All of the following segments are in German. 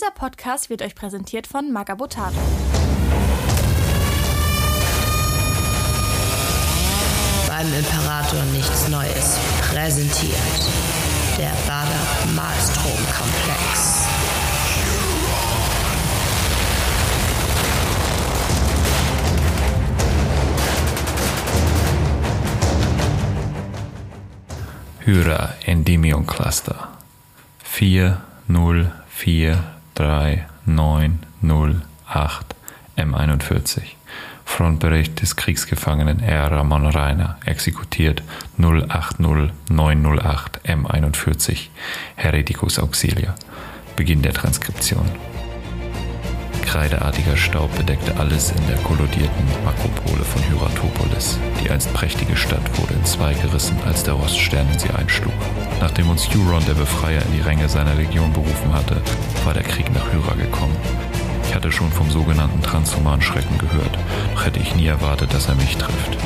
Dieser Podcast wird euch präsentiert von Magabotato. Beim Imperator nichts Neues. Präsentiert der Bader Malstrom-Komplex. Hyra Endymion Cluster 40439008 M41 Frontbericht des Kriegsgefangenen R. Ramon Reiner, exekutiert 080908 M41 Hereticus Auxilia. Beginn der Transkription. Kreideartiger Staub bedeckte alles in der kollodierten Makropole von Hyratopolis. Die einst prächtige Stadt wurde in zwei gerissen, als der Roststern in sie einschlug. Nachdem uns Huron, der Befreier, in die Ränge seiner Legion berufen hatte, war der Krieg nach Hyra gekommen. Ich hatte schon vom sogenannten transhumanen Schrecken gehört, doch hätte ich nie erwartet, dass er mich trifft.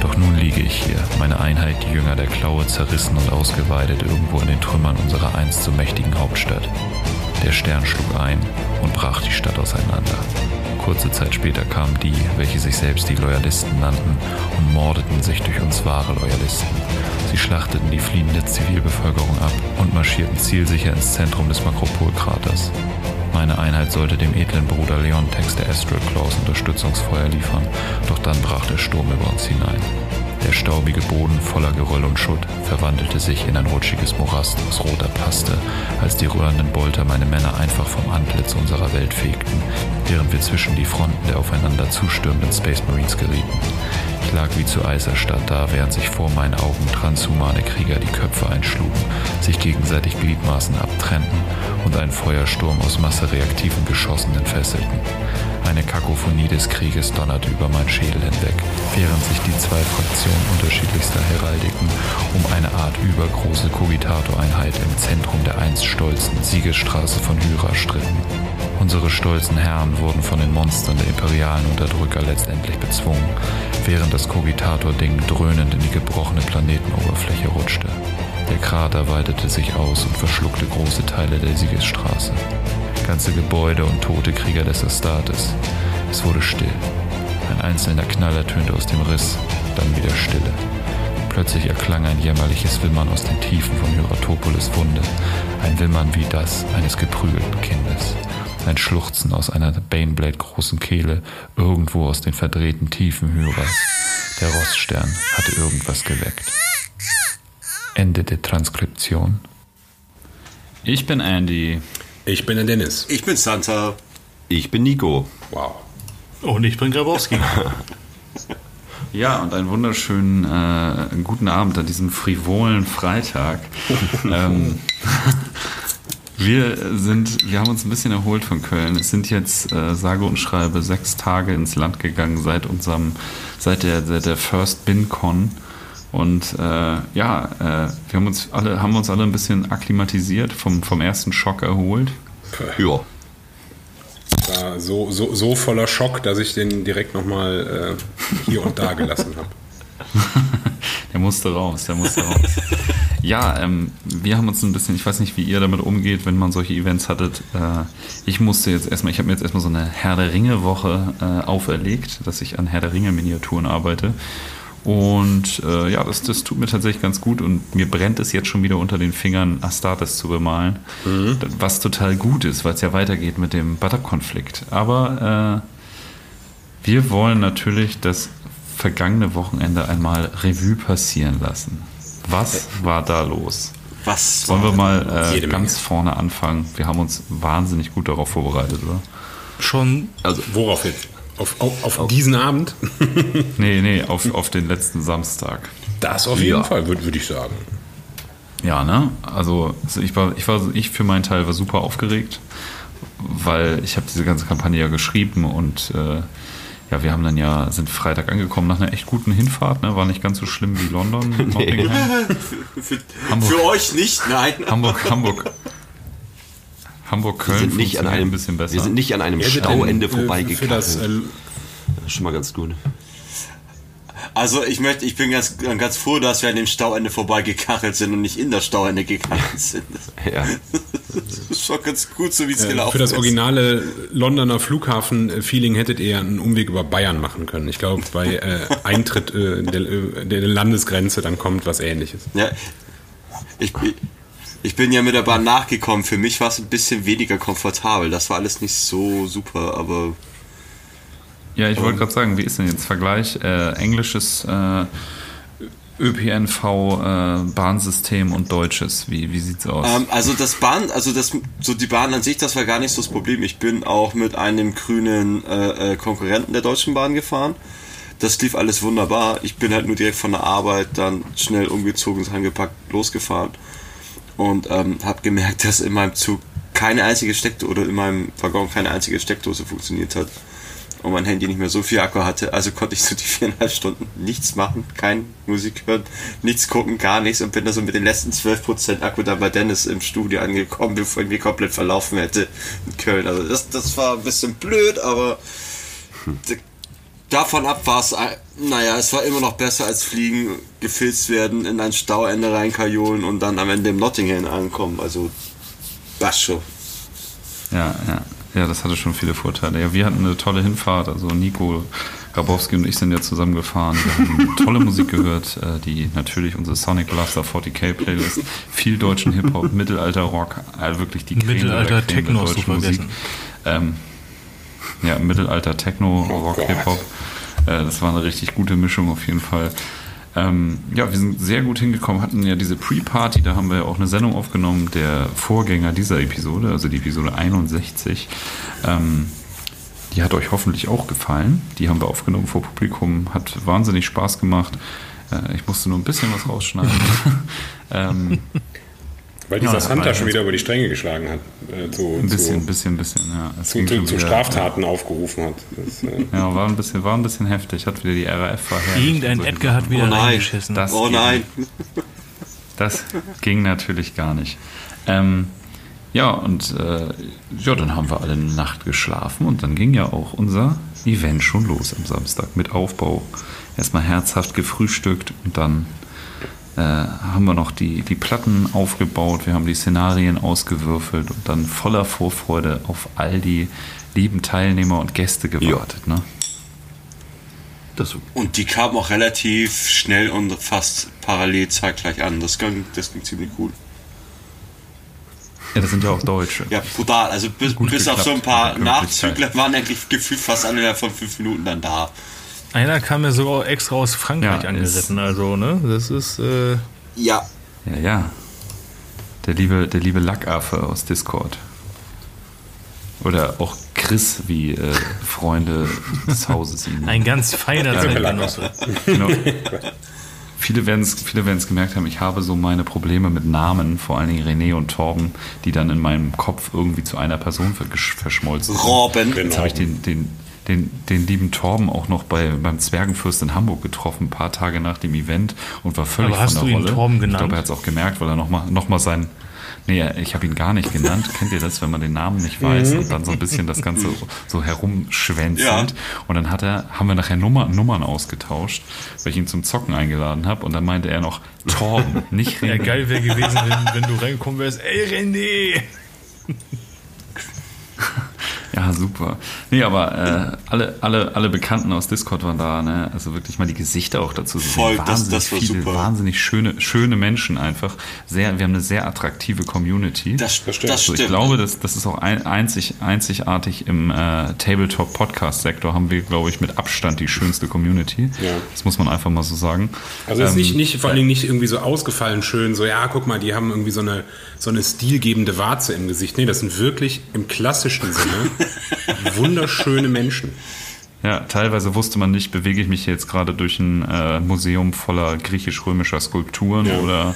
Doch nun liege ich hier, meine Einheit, die Jünger der Klaue, zerrissen und ausgeweidet irgendwo in den Trümmern unserer einst so mächtigen Hauptstadt. Der Stern schlug ein und brach die Stadt auseinander. Kurze Zeit später kamen die, welche sich selbst die Loyalisten nannten, und mordeten sich durch uns wahre Loyalisten. Sie schlachteten die fliehende Zivilbevölkerung ab und marschierten zielsicher ins Zentrum des Makropolkraters. Meine Einheit sollte dem edlen Bruder Leontex der Astral Claws Unterstützungsfeuer liefern, doch dann brach der Sturm über uns hinein. Der staubige Boden voller Geröll und Schutt verwandelte sich in ein rutschiges Morast aus roter Paste, als die rührenden Bolter meine Männer einfach vom Antlitz unserer Welt fegten, während wir zwischen die Fronten der aufeinander zustürmenden Space Marines gerieten. Ich lag wie zu Eis erstarrt da, während sich vor meinen Augen transhumane Krieger die Köpfe einschlugen, sich gegenseitig Gliedmaßen abtrennten und einen Feuersturm aus massereaktiven Geschossen entfesselten. Eine Kakophonie des Krieges donnerte über meinen Schädel hinweg, während sich die zwei Fraktionen unterschiedlichster Heraldiken um eine Art übergroße Cogitato-Einheit im Zentrum der einst stolzen Siegesstraße von Hyra stritten. Unsere stolzen Herren wurden von den Monstern der imperialen Unterdrücker letztendlich bezwungen, während das Cogitator-Ding dröhnend in die gebrochene Planetenoberfläche rutschte. Der Krater weitete sich aus und verschluckte große Teile der Siegesstraße. Ganze Gebäude und tote Krieger des Astartes. Es wurde still. Ein einzelner Knall ertönte aus dem Riss, dann wieder Stille. Plötzlich erklang ein jämmerliches Wimmern aus den Tiefen von Hyratopolis Wunde. Ein Wimmern wie das eines geprügelten Kindes. Ein Schluchzen aus einer Baneblade großen Kehle, irgendwo aus den verdrehten Tiefen Hyras. Der Roststern hatte irgendwas geweckt. Ende der Transkription. Ich bin Andy. Ich bin der Dennis. Ich bin Santa. Ich bin Nico. Wow. Und ich bin Grabowski. Ja, und einen wunderschönen äh, guten Abend an diesem frivolen Freitag. ähm, wir sind, wir haben uns ein bisschen erholt von Köln. Es sind jetzt äh, sage und schreibe sechs Tage ins Land gegangen seit unserem, seit der, seit der First BinCon. Und äh, ja, äh, wir haben uns alle, haben uns alle ein bisschen akklimatisiert, vom, vom ersten Schock erholt. Ja. War so, so, so voller Schock, dass ich den direkt nochmal äh, hier und da gelassen habe. der musste raus, der musste raus. ja, ähm, wir haben uns ein bisschen, ich weiß nicht, wie ihr damit umgeht, wenn man solche Events hattet. Äh, ich musste jetzt erstmal, ich habe mir jetzt erstmal so eine Herr der Ringe-Woche äh, auferlegt, dass ich an Herr der Ringe-Miniaturen arbeite. Und äh, ja, das, das tut mir tatsächlich ganz gut und mir brennt es jetzt schon wieder unter den Fingern, Astartes zu bemalen. Mhm. Was total gut ist, weil es ja weitergeht mit dem Butter-Konflikt. Aber äh, wir wollen natürlich das vergangene Wochenende einmal Revue passieren lassen. Was war da los? Was? Wollen wir mal äh, ganz vorne anfangen? Wir haben uns wahnsinnig gut darauf vorbereitet, oder? Schon. Also, worauf jetzt? Auf, auf, auf, auf diesen Abend? nee, nee, auf, auf den letzten Samstag. Das auf jeden ja. Fall, würde würd ich sagen. Ja, ne? Also ich war, ich war, ich für meinen Teil war super aufgeregt, weil ich habe diese ganze Kampagne ja geschrieben und äh, ja, wir haben dann ja, sind Freitag angekommen nach einer echt guten Hinfahrt, ne? War nicht ganz so schlimm wie London. Nee. für, Hamburg, für euch nicht, nein. Hamburg, Hamburg. Hamburg-Köln nicht an einem, ein bisschen besser. Wir sind nicht an einem Stauende vorbeigekommen. Das, äh, das ist schon mal ganz gut. Also ich möchte, ich bin ganz, ganz froh, dass wir an dem Stauende vorbeigekachelt sind und nicht in das Stauende gekachelt sind. ja. Das ist schon ganz gut, so wie es äh, gelaufen ist. Für das originale Londoner Flughafen-Feeling hättet ihr einen Umweg über Bayern machen können. Ich glaube, bei äh, Eintritt äh, der, äh, der, Landesgrenze dann kommt was ähnliches. Ja, ich, ich bin ja mit der Bahn nachgekommen. Für mich war es ein bisschen weniger komfortabel. Das war alles nicht so super, aber. Ja, ich wollte gerade sagen, wie ist denn jetzt Vergleich äh, englisches äh, ÖPNV-Bahnsystem äh, und deutsches? Wie, wie sieht's aus? Ähm, also das Bahn, also das, so die Bahn an sich, das war gar nicht so das Problem. Ich bin auch mit einem grünen äh, äh, Konkurrenten der Deutschen Bahn gefahren. Das lief alles wunderbar. Ich bin halt nur direkt von der Arbeit dann schnell umgezogen, angepackt, losgefahren und ähm, habe gemerkt, dass in meinem Zug keine einzige Steckdose oder in meinem Waggon keine einzige Steckdose funktioniert hat und mein Handy nicht mehr so viel Akku hatte. Also konnte ich so die viereinhalb Stunden nichts machen, kein Musik hören, nichts gucken, gar nichts und bin da so mit den letzten 12% Akku da bei Dennis im Studio angekommen, bevor ich mich komplett verlaufen hätte in Köln. Also das, das war ein bisschen blöd, aber hm. Davon ab war es, naja, es war immer noch besser als fliegen, gefilzt werden, in ein Stauende reinkajolen und dann am Ende im Nottingham ankommen. Also, was schon. Ja, ja. Ja, das hatte schon viele Vorteile. Ja, wir hatten eine tolle Hinfahrt. Also Nico Grabowski und ich sind ja zusammengefahren. Wir haben tolle Musik gehört, äh, die natürlich unsere Sonic Blaster 40k Playlist, viel deutschen Hip-Hop, Mittelalter-Rock, wirklich die Creme Mittelalter Techno der deutschen Musik. Ähm, ja, Mittelalter Techno, Rock, Hip-Hop. Äh, das war eine richtig gute Mischung auf jeden Fall. Ähm, ja, wir sind sehr gut hingekommen, hatten ja diese Pre-Party, da haben wir auch eine Sendung aufgenommen, der Vorgänger dieser Episode, also die Episode 61. Ähm, die hat euch hoffentlich auch gefallen. Die haben wir aufgenommen vor Publikum, hat wahnsinnig Spaß gemacht. Äh, ich musste nur ein bisschen was rausschneiden. ähm, weil dieser ja, Santa schon wieder über die Stränge geschlagen hat. Äh, zu, ein bisschen, zu, bisschen, bisschen, ja. Es zu, zu, zu Straftaten ja. aufgerufen hat. Das, äh ja, war ein, bisschen, war ein bisschen heftig. Hat wieder die RAF verherrlicht. Irgendein Edgar hat wieder oh reingeschissen. Das oh nein. das ging natürlich gar nicht. Ähm, ja, und äh, ja, dann haben wir alle eine Nacht geschlafen und dann ging ja auch unser Event schon los am Samstag mit Aufbau. Erstmal herzhaft gefrühstückt und dann äh, haben wir noch die, die Platten aufgebaut, wir haben die Szenarien ausgewürfelt und dann voller Vorfreude auf all die lieben Teilnehmer und Gäste gewartet. Ja. Ne? Das und die kamen auch relativ schnell und fast parallel zeitgleich an. Das ging, das ging ziemlich gut. Ja, das sind ja auch Deutsche. Ja, brutal. Also bis, bis auf so ein paar Nachzügler waren eigentlich gefühlt fast alle von fünf Minuten dann da. Einer kam ja sogar extra aus Frankreich ja, angeritten, also, ne? Das ist. Äh ja. Ja, ja. Der liebe, der liebe Lackaffe aus Discord. Oder auch Chris, wie äh, Freunde des Hauses ihn. Ein ganz feiner Zeitgenosse. genau. Viele werden es viele gemerkt haben, ich habe so meine Probleme mit Namen, vor allen Dingen René und Torben, die dann in meinem Kopf irgendwie zu einer Person verschmolzen sind. Robben. Jetzt habe ich den, den, den, den lieben Torben auch noch bei, beim Zwergenfürst in Hamburg getroffen, ein paar Tage nach dem Event und war völlig Aber hast von der du ihn Rolle. Torben genannt? Ich glaube, er hat es auch gemerkt, weil er nochmal noch mal sein. Nee, ich habe ihn gar nicht genannt. Kennt ihr das, wenn man den Namen nicht weiß und dann so ein bisschen das Ganze so herumschwänzelt? Ja. Und dann hat er, haben wir nachher Nummer, Nummern ausgetauscht, weil ich ihn zum Zocken eingeladen habe. Und dann meinte er noch Torben, nicht René. Ja, geil wäre gewesen, wenn, wenn du reingekommen wärst. Ey, René! Ja, super. Nee, aber äh, alle, alle, alle Bekannten aus Discord waren da, ne? Also wirklich mal die Gesichter auch dazu zu Voll, das, das war viele, super. Wahnsinnig schöne, schöne Menschen einfach. Sehr, wir haben eine sehr attraktive Community. Das, das stimmt. Also ich glaube, das, das ist auch ein, einzig, einzigartig im äh, Tabletop-Podcast-Sektor haben wir, glaube ich, mit Abstand die schönste Community. Ja. Das muss man einfach mal so sagen. Also es ist nicht, ähm, nicht, vor allen Dingen nicht irgendwie so ausgefallen schön, so ja, guck mal, die haben irgendwie so eine, so eine stilgebende Warze im Gesicht. Nee, das sind wirklich im klassischen Sinne wunderschöne Menschen. Ja, teilweise wusste man nicht, bewege ich mich jetzt gerade durch ein äh, Museum voller griechisch-römischer Skulpturen ja. oder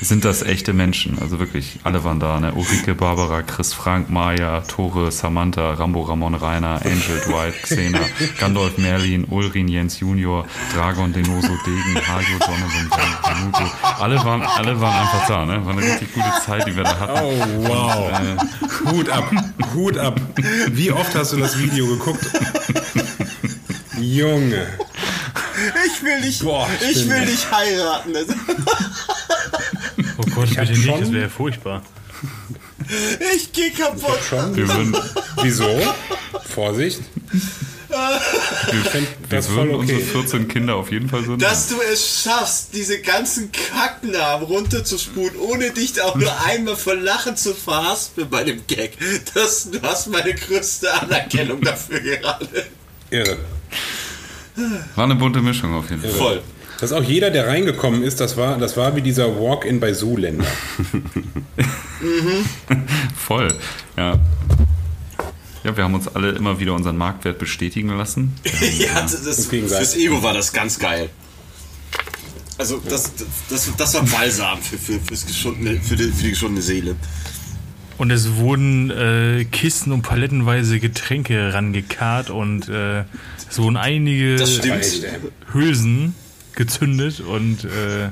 sind das echte Menschen. Also wirklich, alle waren da. Ne? Ulrike, Barbara, Chris Frank, Maya, Tore, Samantha, Rambo, Ramon, Rainer, Angel, Dwight, Xena, Gandalf, Merlin, Ulrin, Jens Junior, Dragon, Denoso, Degen, Hajo, Donovan, Danuto. Alle waren, alle waren einfach da. Ne? War eine richtig gute Zeit, die wir da hatten. Oh, wow. Und, äh, Hut ab, Hut ab. Wie oft hast du das Video geguckt? Junge. Ich will dich, Boah, ich, ich will dich heiraten. Oh Gott, ich bitte nicht, das wäre furchtbar. Ich geh kaputt. Schon? Wir würden, wieso? Vorsicht. Wir, wir würden okay. unsere 14 Kinder auf jeden Fall so Dass du es schaffst, diese ganzen Kacknamen runterzuspulen, ohne dich auch nur einmal vor Lachen zu verhaspeln bei dem Gag. Das, du hast meine größte Anerkennung dafür gerade. Irre. War eine bunte Mischung auf jeden Fall. Voll. Dass auch jeder, der reingekommen ist, das war, das war wie dieser Walk-in bei Zoolander. mhm. Voll, ja. Ja, wir haben uns alle immer wieder unseren Marktwert bestätigen lassen. Ja, das, das, fürs Ego war das ganz geil. Also das, das, das war Balsam für, für, fürs geschundene, für, die, für die geschundene Seele. Und es wurden äh, Kisten und palettenweise Getränke rangekarrt und äh, es wurden einige Hülsen gezündet und äh,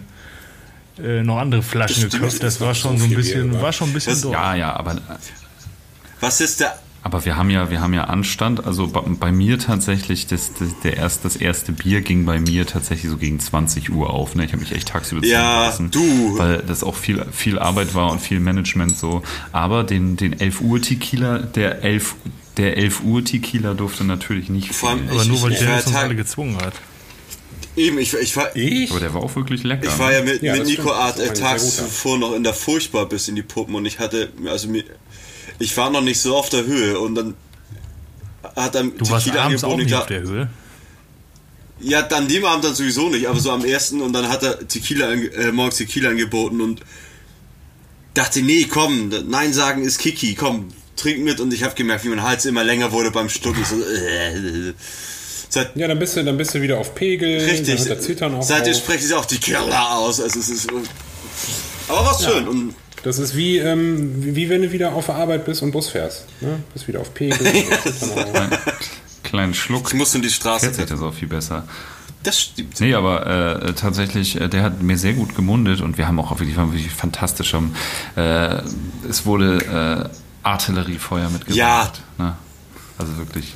äh, noch andere Flaschen geköpft. Das war schon so ein bisschen, war schon ein bisschen doof. Ja, ja, aber. Was ist der aber wir haben ja, wir haben ja Anstand. Also bei, bei mir tatsächlich, das, das, der erst, das erste Bier ging bei mir tatsächlich so gegen 20 Uhr auf. Ne? Ich habe mich echt tagsüber ja, lassen, du. weil das auch viel, viel Arbeit war und viel Management so. Aber den, den 11 Uhr Tequila, der 11, der 11 Uhr Tequila durfte natürlich nicht fehlen. Aber nur weil der uns alle gezwungen hat. Eben, ich, ich war. Ich? Aber der war auch wirklich lecker. Ich war ja mit, ja, mit Nico Art äh, tags zuvor noch in der Furchtbar bis in die Puppen und ich hatte, also mir, ich war noch nicht so auf der Höhe und dann hat er Du warst abends auch nicht auf der Höhe? Ja, dann dem Abend dann sowieso nicht, aber so am ersten und dann hat er Tequila, äh, morgens Tequila angeboten und dachte, nee, komm, Nein sagen ist Kiki, komm, trink mit und ich habe gemerkt, wie mein Hals immer länger wurde beim Stunden. So, äh, Seit, ja, dann bist du, dann bist du wieder auf Pegel. Richtig. Seitdem sprechen sie auch die Killer aus. Also es ist, aber was ja. schön. Und das ist wie, ähm, wie, wenn du wieder auf der Arbeit bist und Bus fährst. Ne? Bist wieder auf Pegel. Kleinen Schluck. Ich muss in die Straße. Jetzt das auch viel besser. Das stimmt. Nee, aber äh, tatsächlich, äh, der hat mir sehr gut gemundet und wir haben auch wirklich, wirklich fantastisch. Äh, es wurde äh, Artilleriefeuer mitgebracht. Ja. Ne? Also wirklich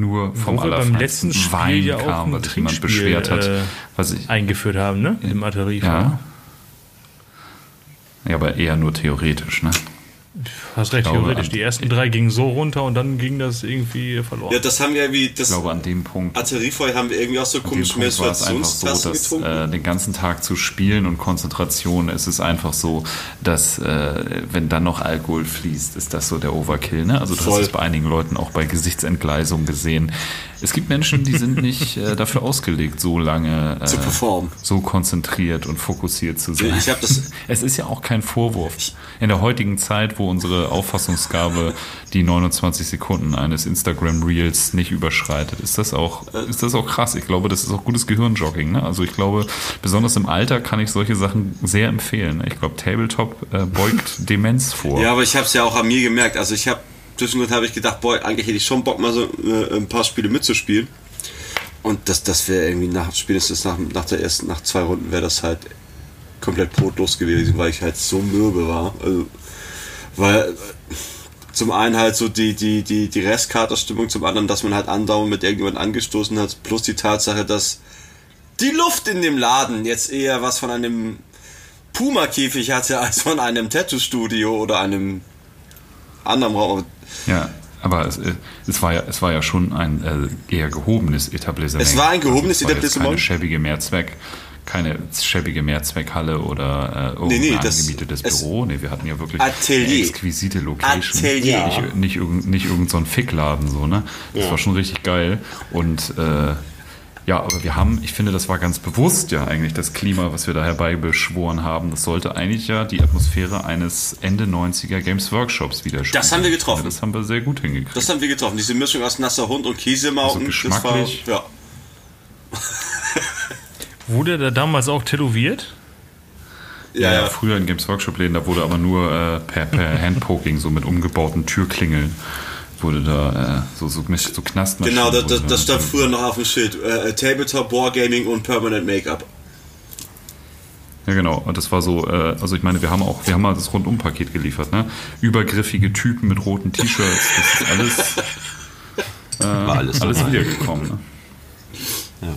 nur vom Wo wir beim letzten Spiel Wein ja auch kam, was sich jemand beschwert hat. Äh, was ich, eingeführt haben, ne? Im Artilleriefeuer. Ja. Ja, aber eher nur theoretisch, ne? Hast recht, glaube, theoretisch. Die ersten drei gingen so runter und dann ging das irgendwie verloren. Ja, das haben wir wie. Das ich glaube, an dem Punkt. Arteriefeuer haben wir irgendwie auch so komische Menstruationstassen so, dass, äh, den ganzen Tag zu spielen und Konzentration, es ist einfach so, dass, äh, wenn dann noch Alkohol fließt, ist das so der Overkill, ne? Also, du Voll. hast es bei einigen Leuten auch bei Gesichtsentgleisung gesehen. Es gibt Menschen, die sind nicht äh, dafür ausgelegt, so lange äh, zu performen, so konzentriert und fokussiert zu sein. Ich das es ist ja auch kein Vorwurf. In der heutigen Zeit, wo unsere Auffassungsgabe die 29 Sekunden eines Instagram Reels nicht überschreitet, ist das auch, ist das auch krass. Ich glaube, das ist auch gutes Gehirnjogging. Ne? Also ich glaube, besonders im Alter kann ich solche Sachen sehr empfehlen. Ich glaube, Tabletop äh, beugt Demenz vor. Ja, aber ich habe es ja auch an mir gemerkt. Also ich habe zwischendurch habe ich gedacht, boah, eigentlich hätte ich schon Bock, mal so äh, ein paar Spiele mitzuspielen. Und das, das wäre irgendwie nach, spätestens nach, nach der ersten, nach zwei Runden wäre das halt komplett brotlos gewesen, weil ich halt so mürbe war. Also, weil zum einen halt so die, die, die, die Restkaterstimmung, zum anderen, dass man halt andauernd mit irgendjemandem angestoßen hat, plus die Tatsache, dass die Luft in dem Laden jetzt eher was von einem Puma-Käfig hatte, als von einem Tattoo-Studio oder einem anderen Raum. Ja, aber es, äh, es, war ja, es war ja schon ein äh, eher gehobenes Etablissement. Es war ein gehobenes also Etablissement. Keine schäbige Mehrzweck, keine schäbige Mehrzweckhalle oder äh, nee, nee, das, angemietetes Büro. Nee, wir hatten ja wirklich Atelier. exquisite Location. Atelier. Nicht, nicht, nicht, nicht irgend so Fickladen, so, ne? Das ja. war schon richtig geil. Und äh, ja, aber wir haben, ich finde, das war ganz bewusst ja eigentlich das Klima, was wir da herbeibeschworen haben. Das sollte eigentlich ja die Atmosphäre eines Ende 90er Games Workshops widerspiegeln. Das haben wir getroffen. Ja, das haben wir sehr gut hingekriegt. Das haben wir getroffen. Diese Mischung aus nasser Hund und Käsemauken. Also geschmacklich. War, ja. wurde da damals auch tätowiert? Ja, ja, früher in Games Workshop-Läden, da wurde aber nur äh, per, per Handpoking, so mit umgebauten Türklingeln wurde da äh, so, so, so Knastmaschinen. Genau, das, das, das stand früher noch auf dem Schild. Äh, Tabletop, Wargaming und Permanent Make-up. Ja, genau. Und das war so, äh, also ich meine, wir haben auch, wir haben mal das Rundum-Paket geliefert, ne? Übergriffige Typen mit roten T-Shirts, das ist alles, äh, war alles, alles wiedergekommen. Ne? Ja.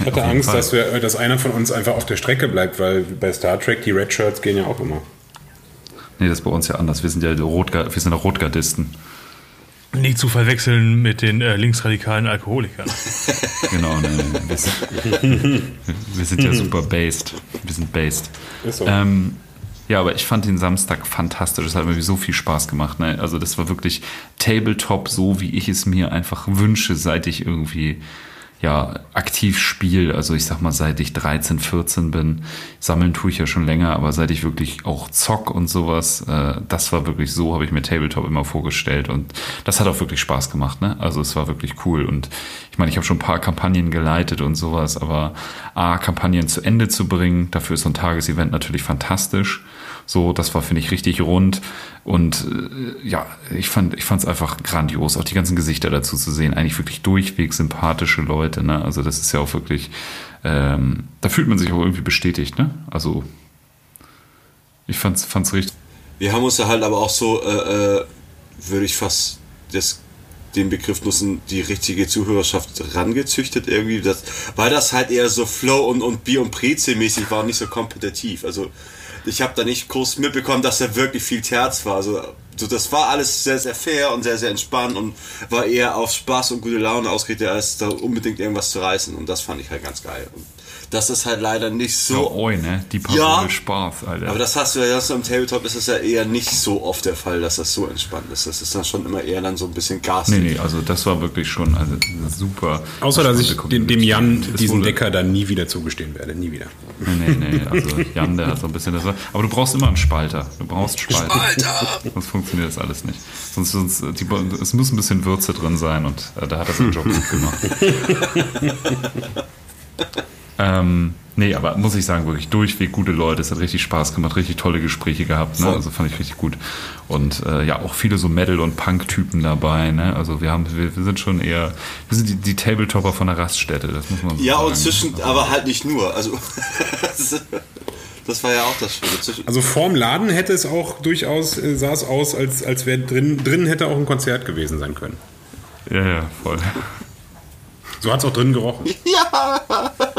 Ich hatte Angst, dass, wir, dass einer von uns einfach auf der Strecke bleibt, weil bei Star Trek die Red Shirts gehen ja auch immer. Nee, das ist bei uns ja anders. Wir sind ja Rotgard, wir sind Rotgardisten. Nicht zu verwechseln mit den äh, linksradikalen Alkoholikern. genau, ne, wir, sind, wir sind ja super based. Wir sind based. Ist so. Ähm, ja, aber ich fand den Samstag fantastisch. Es hat mir so viel Spaß gemacht. Ne? Also das war wirklich Tabletop, so wie ich es mir einfach wünsche, seit ich irgendwie ja, aktiv spiele. Also ich sag mal, seit ich 13, 14 bin, sammeln tue ich ja schon länger, aber seit ich wirklich auch zock und sowas, äh, das war wirklich so, habe ich mir Tabletop immer vorgestellt und das hat auch wirklich Spaß gemacht. Ne? Also es war wirklich cool und ich meine, ich habe schon ein paar Kampagnen geleitet und sowas, aber A, Kampagnen zu Ende zu bringen, dafür ist so ein Tagesevent natürlich fantastisch. So, das war, finde ich, richtig rund. Und äh, ja, ich fand ich fand es einfach grandios, auch die ganzen Gesichter dazu zu sehen. Eigentlich wirklich durchweg sympathische Leute. Ne? Also das ist ja auch wirklich, ähm, da fühlt man sich auch irgendwie bestätigt. Ne? Also ich fand's, fand's richtig. Wir haben uns ja halt aber auch so, äh, äh, würde ich fast das den Begriff nutzen, die richtige Zuhörerschaft rangezüchtet irgendwie, das, weil das halt eher so Flow und, und Bier und Preze mäßig war, nicht so kompetitiv. Also ich habe da nicht groß mitbekommen, dass da wirklich viel Terz war. Also so, das war alles sehr, sehr fair und sehr, sehr entspannt und war eher auf Spaß und gute Laune ausgerichtet, als da unbedingt irgendwas zu reißen. Und das fand ich halt ganz geil. Und das ist halt leider nicht so. Ja, oi, ne? Die Parole ja, Spaß, Alter. Aber das hast du ja, das im Tabletop ist es ja eher nicht so oft der Fall, dass das so entspannt ist. Das ist dann schon immer eher dann so ein bisschen Gas. Nee, nee, also das war wirklich schon also, super. Außer, dass ich dem, dem Jan diesen Decker dann nie wieder zugestehen werde. Nie wieder. Nee, nee, nee. Also Jan, der hat so ein bisschen das. Aber du brauchst immer einen Spalter. Du brauchst Spalter. Spalter! Sonst funktioniert das alles nicht. Sonst, sonst die, es muss ein bisschen Würze drin sein und äh, da hat er seinen Job gut gemacht. Ähm, Nee, aber muss ich sagen, wirklich durchweg gute Leute. Es hat richtig Spaß gemacht, richtig tolle Gespräche gehabt. Ne? Also fand ich richtig gut. Und äh, ja, auch viele so Metal- und Punk-Typen dabei. Ne? Also wir haben, wir, wir, sind schon eher, wir sind die, die Tabletopper von der Raststätte, das muss man so ja, sagen. Ja, und zwischen, also, aber halt nicht nur. Also das war ja auch das Schöne. Also vorm Laden hätte es auch durchaus, äh, sah es aus, als, als wäre drin, drin hätte auch ein Konzert gewesen sein können. Ja, ja, voll. So hat es auch drin gerochen. Ja!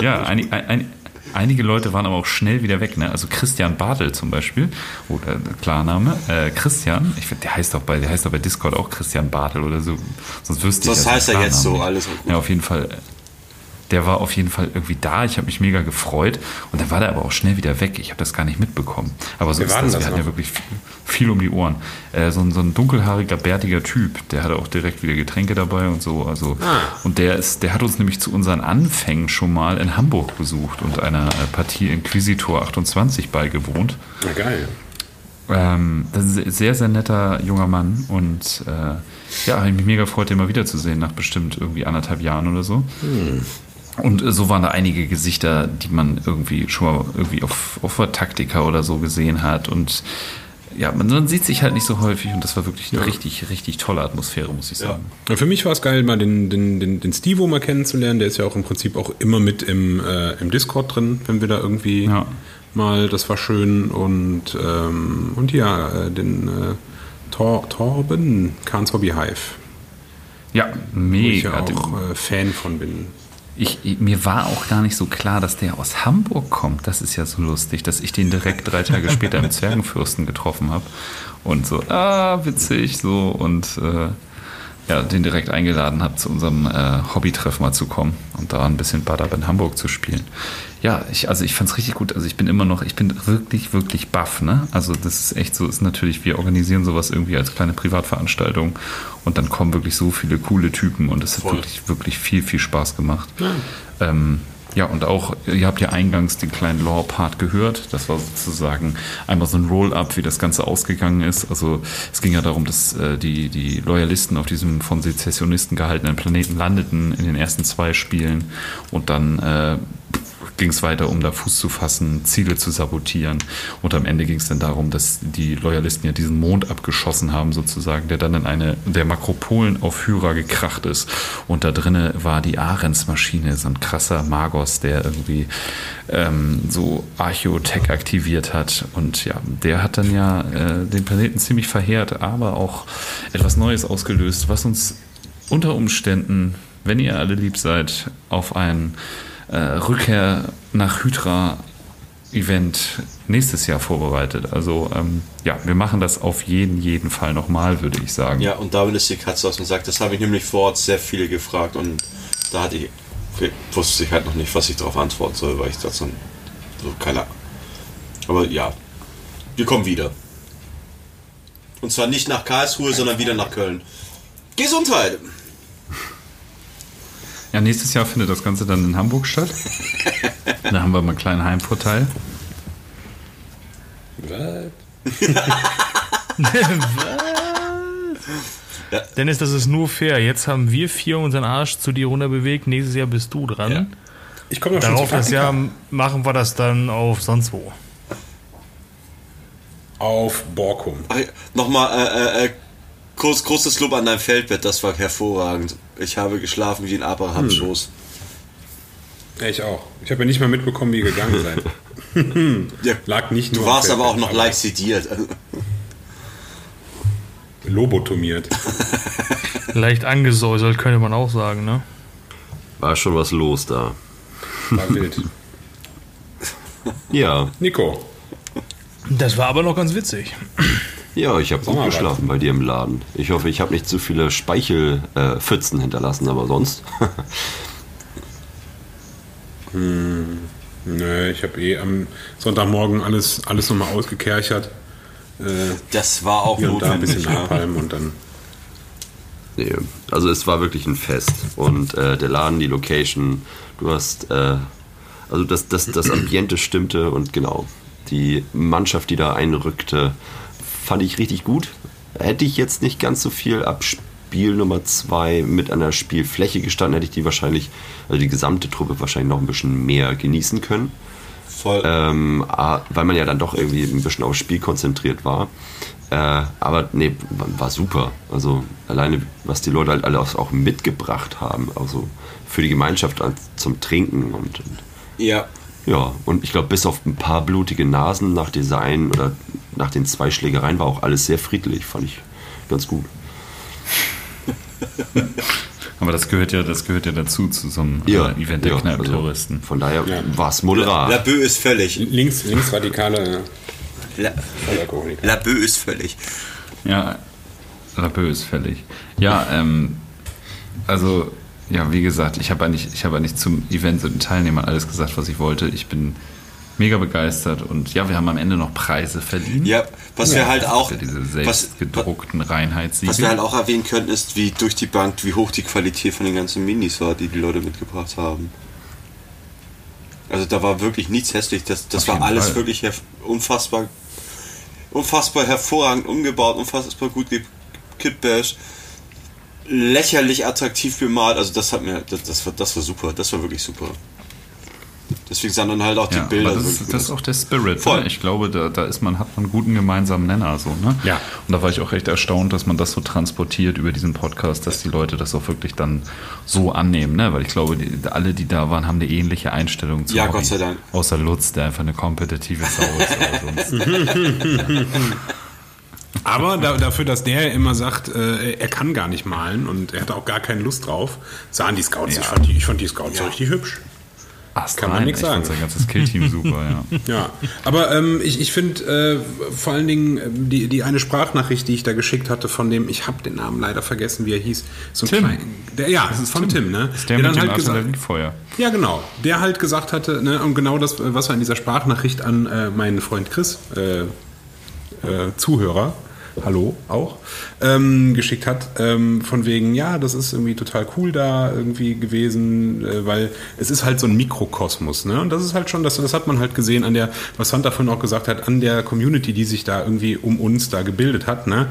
Ja, ein, ein, ein, Einige Leute waren aber auch schnell wieder weg. Ne? Also Christian Bartel zum Beispiel, oder Klarname, äh, Christian, ich finde, der heißt doch bei, der heißt doch bei Discord auch Christian Bartel oder so. Sonst wüsste ich. Das heißt er jetzt so, alles. Ja, auf jeden Fall der war auf jeden Fall irgendwie da. Ich habe mich mega gefreut. Und dann war der aber auch schnell wieder weg. Ich habe das gar nicht mitbekommen. Aber so ist das. Wir hatten ja wirklich viel, viel um die Ohren. Äh, so, ein, so ein dunkelhaariger, bärtiger Typ, der hatte auch direkt wieder Getränke dabei und so. Also, ah. Und der ist, der hat uns nämlich zu unseren Anfängen schon mal in Hamburg besucht und einer äh, Partie Inquisitor 28 beigewohnt. Na geil. Ähm, das ist ein sehr, sehr netter junger Mann und äh, ja, habe ich mich mega gefreut, den mal wiederzusehen, nach bestimmt irgendwie anderthalb Jahren oder so. Hm. Und äh, so waren da einige Gesichter, die man irgendwie schon mal irgendwie auf, Taktika oder so gesehen hat. Und ja, man, man, sieht sich halt nicht so häufig und das war wirklich eine ja. richtig, richtig tolle Atmosphäre, muss ich sagen. Ja. Für mich war es geil, mal den, den, den, den Stevo mal kennenzulernen. Der ist ja auch im Prinzip auch immer mit im, äh, im Discord drin, wenn wir da irgendwie ja. mal, das war schön. Und, ähm, und ja, äh, den äh, Tor, Torben, Kahns Hobby Hive. Ja, mega. Wo ich ja auch äh, Fan von bin. Ich, mir war auch gar nicht so klar, dass der aus Hamburg kommt. Das ist ja so lustig, dass ich den direkt drei Tage später im Zwergenfürsten getroffen habe. Und so, ah, witzig, so. Und äh, ja, den direkt eingeladen habe, zu unserem äh, Hobbytreff mal zu kommen und da ein bisschen Badab in Hamburg zu spielen. Ja, ich, also ich fand es richtig gut. Also ich bin immer noch, ich bin wirklich, wirklich baff, ne? Also das ist echt so, ist natürlich, wir organisieren sowas irgendwie als kleine Privatveranstaltung und dann kommen wirklich so viele coole Typen und es hat wirklich, wirklich viel, viel Spaß gemacht. Ja. Ähm, ja, und auch, ihr habt ja eingangs den kleinen Lore-Part gehört. Das war sozusagen einmal so ein Roll-up, wie das Ganze ausgegangen ist. Also es ging ja darum, dass äh, die, die Loyalisten auf diesem von Sezessionisten gehaltenen Planeten landeten in den ersten zwei Spielen und dann äh, ging es weiter, um da Fuß zu fassen, Ziele zu sabotieren. Und am Ende ging es dann darum, dass die Loyalisten ja diesen Mond abgeschossen haben, sozusagen, der dann in eine der Makropolen auf Hyra gekracht ist. Und da drinnen war die Ahrens-Maschine, so ein krasser Magos, der irgendwie ähm, so Archeotech aktiviert hat. Und ja, der hat dann ja äh, den Planeten ziemlich verheert, aber auch etwas Neues ausgelöst, was uns unter Umständen, wenn ihr alle lieb seid, auf einen äh, Rückkehr nach Hydra Event nächstes Jahr vorbereitet. Also ähm, ja, wir machen das auf jeden, jeden Fall nochmal, würde ich sagen. Ja, und damit ist die Katze aus dem Sack. Das habe ich nämlich vor Ort sehr viele gefragt und da hatte ich, wusste ich halt noch nicht, was ich darauf antworten soll, weil ich das dann so keine Aber ja, wir kommen wieder. Und zwar nicht nach Karlsruhe, sondern wieder nach Köln. Gesundheit! Ja, nächstes Jahr findet das Ganze dann in Hamburg statt. da haben wir mal einen kleinen Heimvorteil. Was? ja. Dennis, das ist nur fair. Jetzt haben wir vier unseren Arsch zu dir runter bewegt. Nächstes Jahr bist du dran. Ja. Ich komme Darauf das Jahr machen wir das dann auf sonst wo. Auf Borkum. Nochmal äh, äh, groß, großes Lob an dein Feldbett, das war hervorragend. Ich habe geschlafen wie ein Abrahams hm. Schoß. Ich auch. Ich habe ja nicht mal mitbekommen, wie ihr gegangen seid. ja, Lag nicht nur. Du warst aber auch noch leicht sediert. Lobotomiert. Leicht angesäuselt, könnte man auch sagen, ne? War schon was los da. War wild. ja. Nico. Das war aber noch ganz witzig. Ja, ich habe gut geschlafen bei dir im Laden. Ich hoffe, ich habe nicht zu viele Speichelpfützen äh, hinterlassen, aber sonst. hm. Nö, ich habe eh am Sonntagmorgen alles, alles nochmal ausgekerchert. Äh, das war auch hier und da ein bisschen Napalm und dann. Nee, also es war wirklich ein Fest. Und äh, der Laden, die Location, du hast, äh, also das, das, das Ambiente stimmte und genau, die Mannschaft, die da einrückte, fand ich richtig gut. Hätte ich jetzt nicht ganz so viel abspielen Spiel Nummer zwei mit einer Spielfläche gestanden, hätte ich die wahrscheinlich, also die gesamte Truppe wahrscheinlich noch ein bisschen mehr genießen können. Voll. Ähm, weil man ja dann doch irgendwie ein bisschen aufs Spiel konzentriert war. Äh, aber nee, war super. Also alleine, was die Leute halt alle auch mitgebracht haben, also für die Gemeinschaft zum Trinken und, und ja. Ja, und ich glaube, bis auf ein paar blutige Nasen nach Design oder nach den zwei Schlägereien war auch alles sehr friedlich, fand ich ganz gut. Aber das gehört ja, das gehört ja dazu zu so einem ja, äh, Event der ja, Kneipentouristen. Also von daher ja. war es moderat. Labö ist völlig. Links, linksradikale La, Labö ist völlig. Ja, Labö ist völlig. Ja, ähm, also, ja, wie gesagt, ich habe eigentlich, ich habe eigentlich zum Event und den Teilnehmern alles gesagt, was ich wollte. Ich bin mega begeistert und ja, wir haben am Ende noch Preise verliehen. Ja, was ja, wir halt auch diese selbstgedruckten Reinheitssiegel. Was wir halt auch erwähnen können, ist, wie durch die Bank, wie hoch die Qualität von den ganzen Minis war, die die Leute mitgebracht haben. Also da war wirklich nichts hässlich. Das, das war alles Fall. wirklich unfassbar, unfassbar hervorragend umgebaut, unfassbar gut gekitbashed lächerlich attraktiv bemalt. Also das hat mir, das, das, war, das war super, das war wirklich super. Deswegen sind dann halt auch die ja, Bilder. Das, ist, das ist auch der Spirit. Voll. Ne? Ich glaube, da, da ist man, hat man einen guten gemeinsamen Nenner. So, ne? Ja. Und da war ich auch recht erstaunt, dass man das so transportiert über diesen Podcast, dass die Leute das auch wirklich dann so annehmen. Ne? Weil ich glaube, die, alle, die da waren, haben eine ähnliche Einstellung zu Ja, Hobby. Gott sei Dank. Außer Lutz, der einfach eine kompetitive Sau ist. Aber da, dafür, dass der immer sagt, äh, er kann gar nicht malen und er hat auch gar keine Lust drauf, sahen die Scouts, ja. ich, fand die, ich fand die Scouts ja. richtig hübsch. Ach, Kann man nichts sagen. Sein ganzes Killteam super, ja. ja, aber ähm, ich, ich finde äh, vor allen Dingen äh, die, die eine Sprachnachricht, die ich da geschickt hatte von dem, ich habe den Namen leider vergessen, wie er hieß. So Tim. Klein, der, ja, das ist von Tim, Tim ne? Ist der, der dann halt gesagt, Feuer. Ja, genau. Der halt gesagt hatte, ne, und genau das, was er in dieser Sprachnachricht an äh, meinen Freund Chris, äh, äh Zuhörer, hallo auch, ähm, geschickt hat, ähm, von wegen, ja, das ist irgendwie total cool da irgendwie gewesen, äh, weil es ist halt so ein Mikrokosmos, ne? Und das ist halt schon, das, das hat man halt gesehen an der, was Santa vorhin auch gesagt hat, an der Community, die sich da irgendwie um uns da gebildet hat, ne?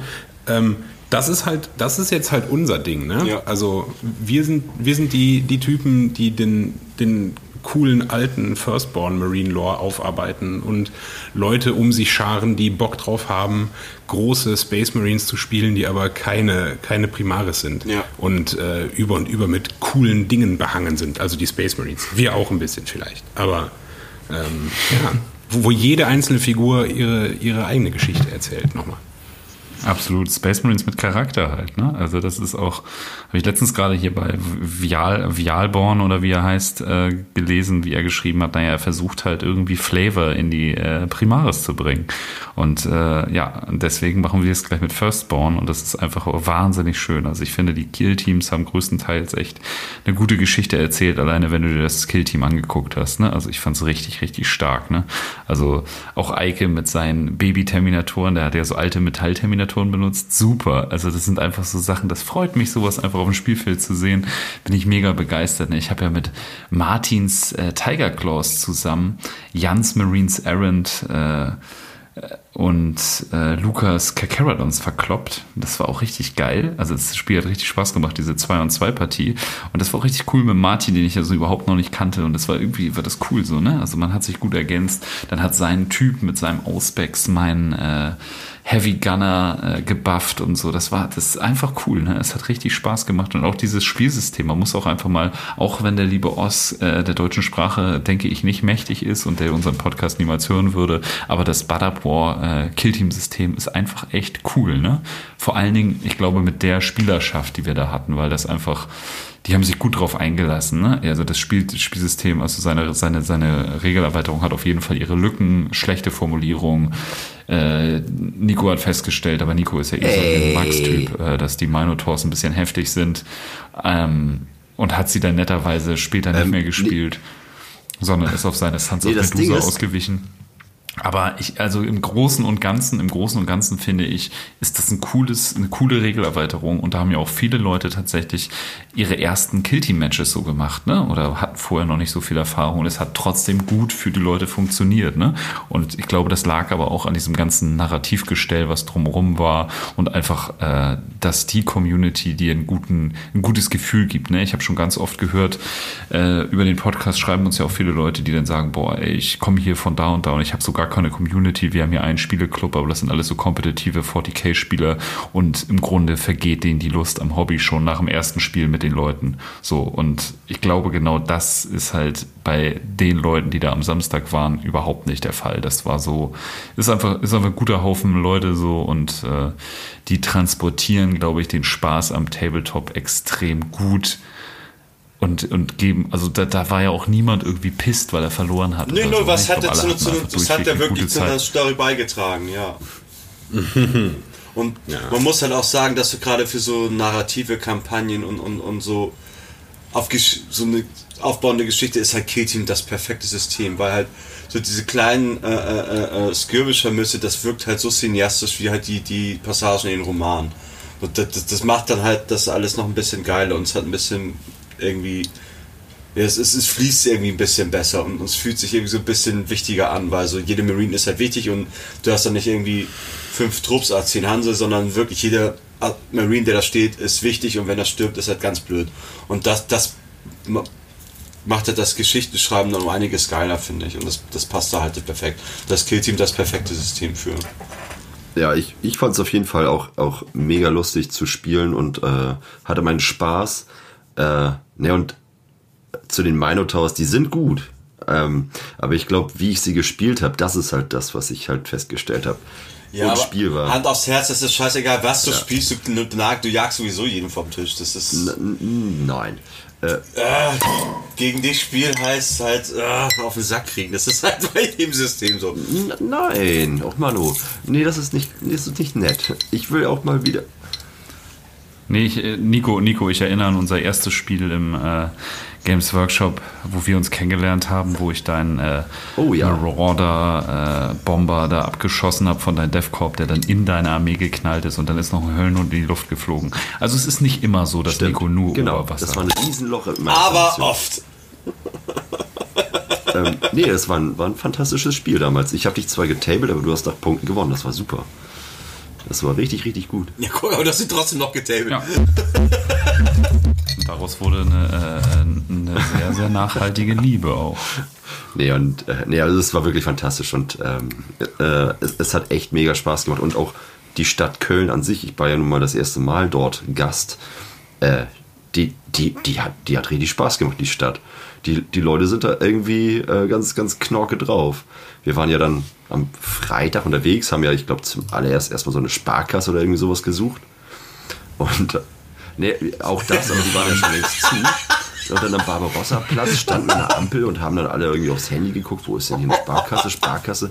Ähm, das ist halt, das ist jetzt halt unser Ding, ne? Ja. Also wir sind, wir sind die, die Typen, die den, den coolen alten Firstborn Marine Lore aufarbeiten und Leute um sich scharen, die Bock drauf haben, große Space Marines zu spielen, die aber keine, keine Primaris sind ja. und äh, über und über mit coolen Dingen behangen sind. Also die Space Marines. Wir auch ein bisschen vielleicht. Aber ähm, ja, wo, wo, jede einzelne Figur ihre, ihre eigene Geschichte erzählt nochmal. Absolut. Space Marines mit Charakter halt, ne? Also das ist auch, habe ich letztens gerade hier bei Vial, Vialborn oder wie er heißt, äh, gelesen, wie er geschrieben hat, naja, er versucht halt irgendwie Flavor in die äh, Primaris zu bringen. Und äh, ja, deswegen machen wir es gleich mit Firstborn und das ist einfach wahnsinnig schön. Also ich finde, die Kill-Teams haben größtenteils echt eine gute Geschichte erzählt, alleine wenn du dir das Kill-Team angeguckt hast. Ne? Also ich fand es richtig, richtig stark. Ne? Also auch Eike mit seinen Baby-Terminatoren, der hat ja so alte Metall-Terminatoren benutzt. Super. Also das sind einfach so Sachen, das freut mich, sowas einfach auf dem Spielfeld zu sehen. Bin ich mega begeistert. Ich habe ja mit Martins äh, Tiger Claws zusammen Jans Marines Errant äh, und äh, Lukas Kakeradons verkloppt. Das war auch richtig geil. Also das Spiel hat richtig Spaß gemacht, diese 2 und 2 Partie. Und das war auch richtig cool mit Martin, den ich also überhaupt noch nicht kannte. Und das war irgendwie, war das cool so, ne? Also man hat sich gut ergänzt. Dann hat sein Typ mit seinem Auspex mein äh, Heavy Gunner äh, gebufft und so. Das war, das ist einfach cool. Ne? Es hat richtig Spaß gemacht und auch dieses Spielsystem. Man muss auch einfach mal, auch wenn der liebe Oss äh, der deutschen Sprache, denke ich, nicht mächtig ist und der unseren Podcast niemals hören würde, aber das Badab War äh, Killteam-System ist einfach echt cool. Ne? Vor allen Dingen, ich glaube, mit der Spielerschaft, die wir da hatten, weil das einfach die haben sich gut drauf eingelassen. Ne? Also das, Spiel, das Spielsystem, also seine, seine, seine Regelerweiterung hat auf jeden Fall ihre Lücken, schlechte Formulierung. Äh, Nico hat festgestellt, aber Nico ist ja eh so ein Max-Typ, äh, dass die Minotaurs ein bisschen heftig sind. Ähm, und hat sie dann netterweise später nicht ähm, mehr gespielt, sondern ist auf seine Sons nee, of Medusa ausgewichen. Aber ich, also im Großen und Ganzen, im Großen und Ganzen finde ich, ist das ein cooles, eine coole Regelerweiterung. Und da haben ja auch viele Leute tatsächlich ihre ersten Killteam-Matches so gemacht, ne? Oder hatten vorher noch nicht so viel Erfahrung. Und es hat trotzdem gut für die Leute funktioniert, ne? Und ich glaube, das lag aber auch an diesem ganzen Narrativgestell, was drumherum war und einfach, äh, dass die Community dir einen guten, ein gutes Gefühl gibt, ne? Ich habe schon ganz oft gehört, äh, über den Podcast schreiben uns ja auch viele Leute, die dann sagen, boah, ey, ich komme hier von da und da und ich habe sogar gar keine Community. Wir haben hier einen Spieleclub, aber das sind alles so kompetitive 40k-Spieler und im Grunde vergeht denen die Lust am Hobby schon nach dem ersten Spiel mit den Leuten. So, und ich glaube, genau das ist halt bei den Leuten, die da am Samstag waren, überhaupt nicht der Fall. Das war so, ist einfach, ist einfach ein guter Haufen Leute so und äh, die transportieren, glaube ich, den Spaß am Tabletop extrem gut und, und geben, also da, da war ja auch niemand irgendwie pisst, weil er verloren hat. Nee, nur so. was hat er zu, zu, das hat er wirklich zu einer Story beigetragen, ja. und ja. man muss halt auch sagen, dass du gerade für so narrative Kampagnen und, und, und so auf so eine aufbauende Geschichte ist halt Killteam das perfekte System, weil halt so diese kleinen äh, äh, äh, Skirmischer-Müsse, das wirkt halt so cineastisch wie halt die, die Passagen in den Romanen. Und das, das, macht dann halt das alles noch ein bisschen geiler und es hat ein bisschen irgendwie. Ja, es, es, es fließt irgendwie ein bisschen besser und es fühlt sich irgendwie so ein bisschen wichtiger an, weil so jede Marine ist halt wichtig und du hast dann nicht irgendwie fünf Trupps als zehn Hansel, sondern wirklich jeder Marine, der da steht, ist wichtig und wenn er stirbt, ist halt ganz blöd. Und das, das macht halt das Geschichtsschreiben dann um einiges geiler, finde ich. Und das, das passt da halt perfekt. Das Killteam das perfekte System für. Ja, ich, ich fand es auf jeden Fall auch, auch mega lustig zu spielen und äh, hatte meinen Spaß. Äh, ne, und zu den Minotaurs, die sind gut. Ähm, aber ich glaube, wie ich sie gespielt habe, das ist halt das, was ich halt festgestellt habe. Ja, unspielbar. Hand aufs Herz, das ist scheißegal, was du ja. spielst, du, du, jagst sowieso jeden vom Tisch. Das ist. N nein. Äh, äh, gegen dich spielen heißt halt äh, auf den Sack kriegen. Das ist halt bei dem System so. Nein, auch Manu. Nee, das ist nicht, das ist nicht nett. Ich will auch mal wieder. Nee, ich, äh, Nico, Nico, ich erinnere an unser erstes Spiel im äh, Games Workshop, wo wir uns kennengelernt haben, wo ich deinen äh, oh, ja. Marauder äh, Bomber da abgeschossen habe von deinem DevCorp, der dann in deine Armee geknallt ist und dann ist noch ein Höllenhund in die Luft geflogen. Also es ist nicht immer so, dass Stimmt. Nico nur genau, Oberwasser das war ein Riesenloch. Aber oft. ähm, nee, es war ein, war ein fantastisches Spiel damals. Ich habe dich zwar getabelt, aber du hast nach Punkten gewonnen. Das war super. Das war richtig, richtig gut. Ja, guck, aber du hast ihn trotzdem noch getabelt. Ja. daraus wurde eine, äh, eine, sehr, sehr nachhaltige Liebe auch. Nee, und äh, nee, also es war wirklich fantastisch und ähm, äh, es, es, hat echt mega Spaß gemacht. Und auch die Stadt Köln an sich, ich war ja nun mal das erste Mal dort Gast, äh, die, die, die, hat, die hat richtig Spaß gemacht, die Stadt. Die, die Leute sind da irgendwie äh, ganz, ganz knorke drauf. Wir waren ja dann am Freitag unterwegs, haben ja, ich glaube, zum allererst erstmal so eine Sparkasse oder irgendwie sowas gesucht. Und ne, auch das, aber die waren ja schon längst zu. Und dann am Barbarossa-Platz standen wir an Ampel und haben dann alle irgendwie aufs Handy geguckt, wo ist denn hier eine Sparkasse, Sparkasse.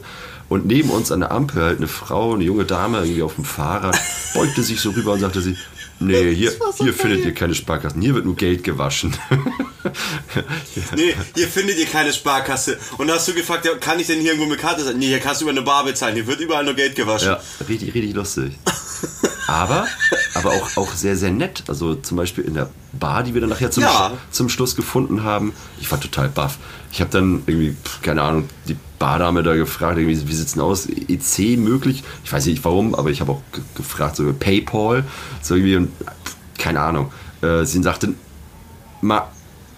Und neben uns an der Ampel halt eine Frau, eine junge Dame irgendwie auf dem Fahrrad, beugte sich so rüber und sagte sie, Nee, hier, so hier findet ihr keine Sparkassen. Hier wird nur Geld gewaschen. nee, hier findet ihr keine Sparkasse. Und hast du gefragt, ja, kann ich denn hier irgendwo mit Karte sein? Nee, hier kannst du über eine Bar bezahlen. Hier wird überall nur Geld gewaschen. Ja, richtig, richtig lustig. Aber, aber auch, auch sehr, sehr nett. Also zum Beispiel in der Bar, die wir dann nachher zum, ja. zum Schluss gefunden haben. Ich war total baff. Ich habe dann irgendwie, keine Ahnung, die Bardame da gefragt, wie sieht es denn aus? EC möglich? Ich weiß nicht warum, aber ich habe auch gefragt, so PayPal, so irgendwie, und, keine Ahnung. Äh, sie sagte, ma,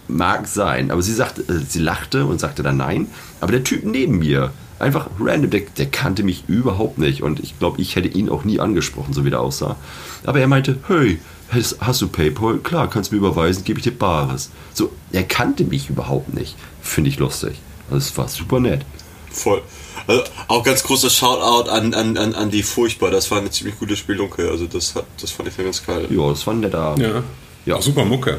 mag sein, aber sie sagte, äh, sie lachte und sagte dann nein. Aber der Typ neben mir, einfach random, der, der kannte mich überhaupt nicht und ich glaube, ich hätte ihn auch nie angesprochen, so wie der aussah. Aber er meinte, hey, hast, hast du PayPal? Klar, kannst du mir überweisen, gebe ich dir Bares. So, er kannte mich überhaupt nicht. Finde ich lustig. Es war super nett. Voll. Also auch ganz großer Shoutout an, an, an, an die Furchtbar. Das war eine ziemlich gute Spielunke. Also das hat, das fand ich ganz geil. Ja, das war ein netter. Ja. ja. Auch super Mucke.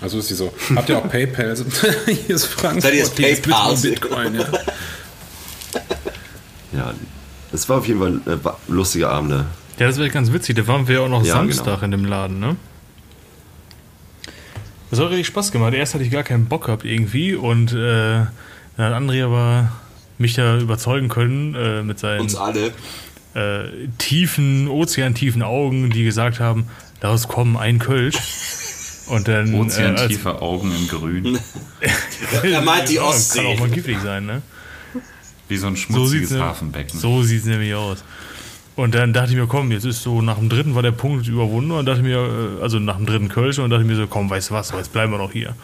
Also ist sie so. Habt ihr auch PayPal? Hier ist Frankfurt. Seid ihr jetzt PayPal? Bitcoin, ja. ja, es war auf jeden Fall eine lustige Abende. Ja, das wäre ganz witzig. Da waren wir ja auch noch ja, Samstag genau. in dem Laden, ne? Das hat richtig Spaß gemacht. Erst hatte ich gar keinen Bock gehabt irgendwie und äh, dann hat André aber mich da überzeugen können äh, mit seinen Uns alle. Äh, tiefen, ozeantiefen Augen, die gesagt haben, daraus kommen ein Kölsch. Und dann. Ozeantiefe äh, Augen in Grün. er meint die Ostsee. Kann auch mal giftig sein, ne? Wie so ein schmutziges so Hafenbecken. So sieht es nämlich aus. Und dann dachte ich mir, komm, jetzt ist so, nach dem dritten war der Punkt überwunden und dachte mir, äh, also nach dem dritten Kölsch und dachte mir so, komm, weißt du was, jetzt bleiben wir noch hier.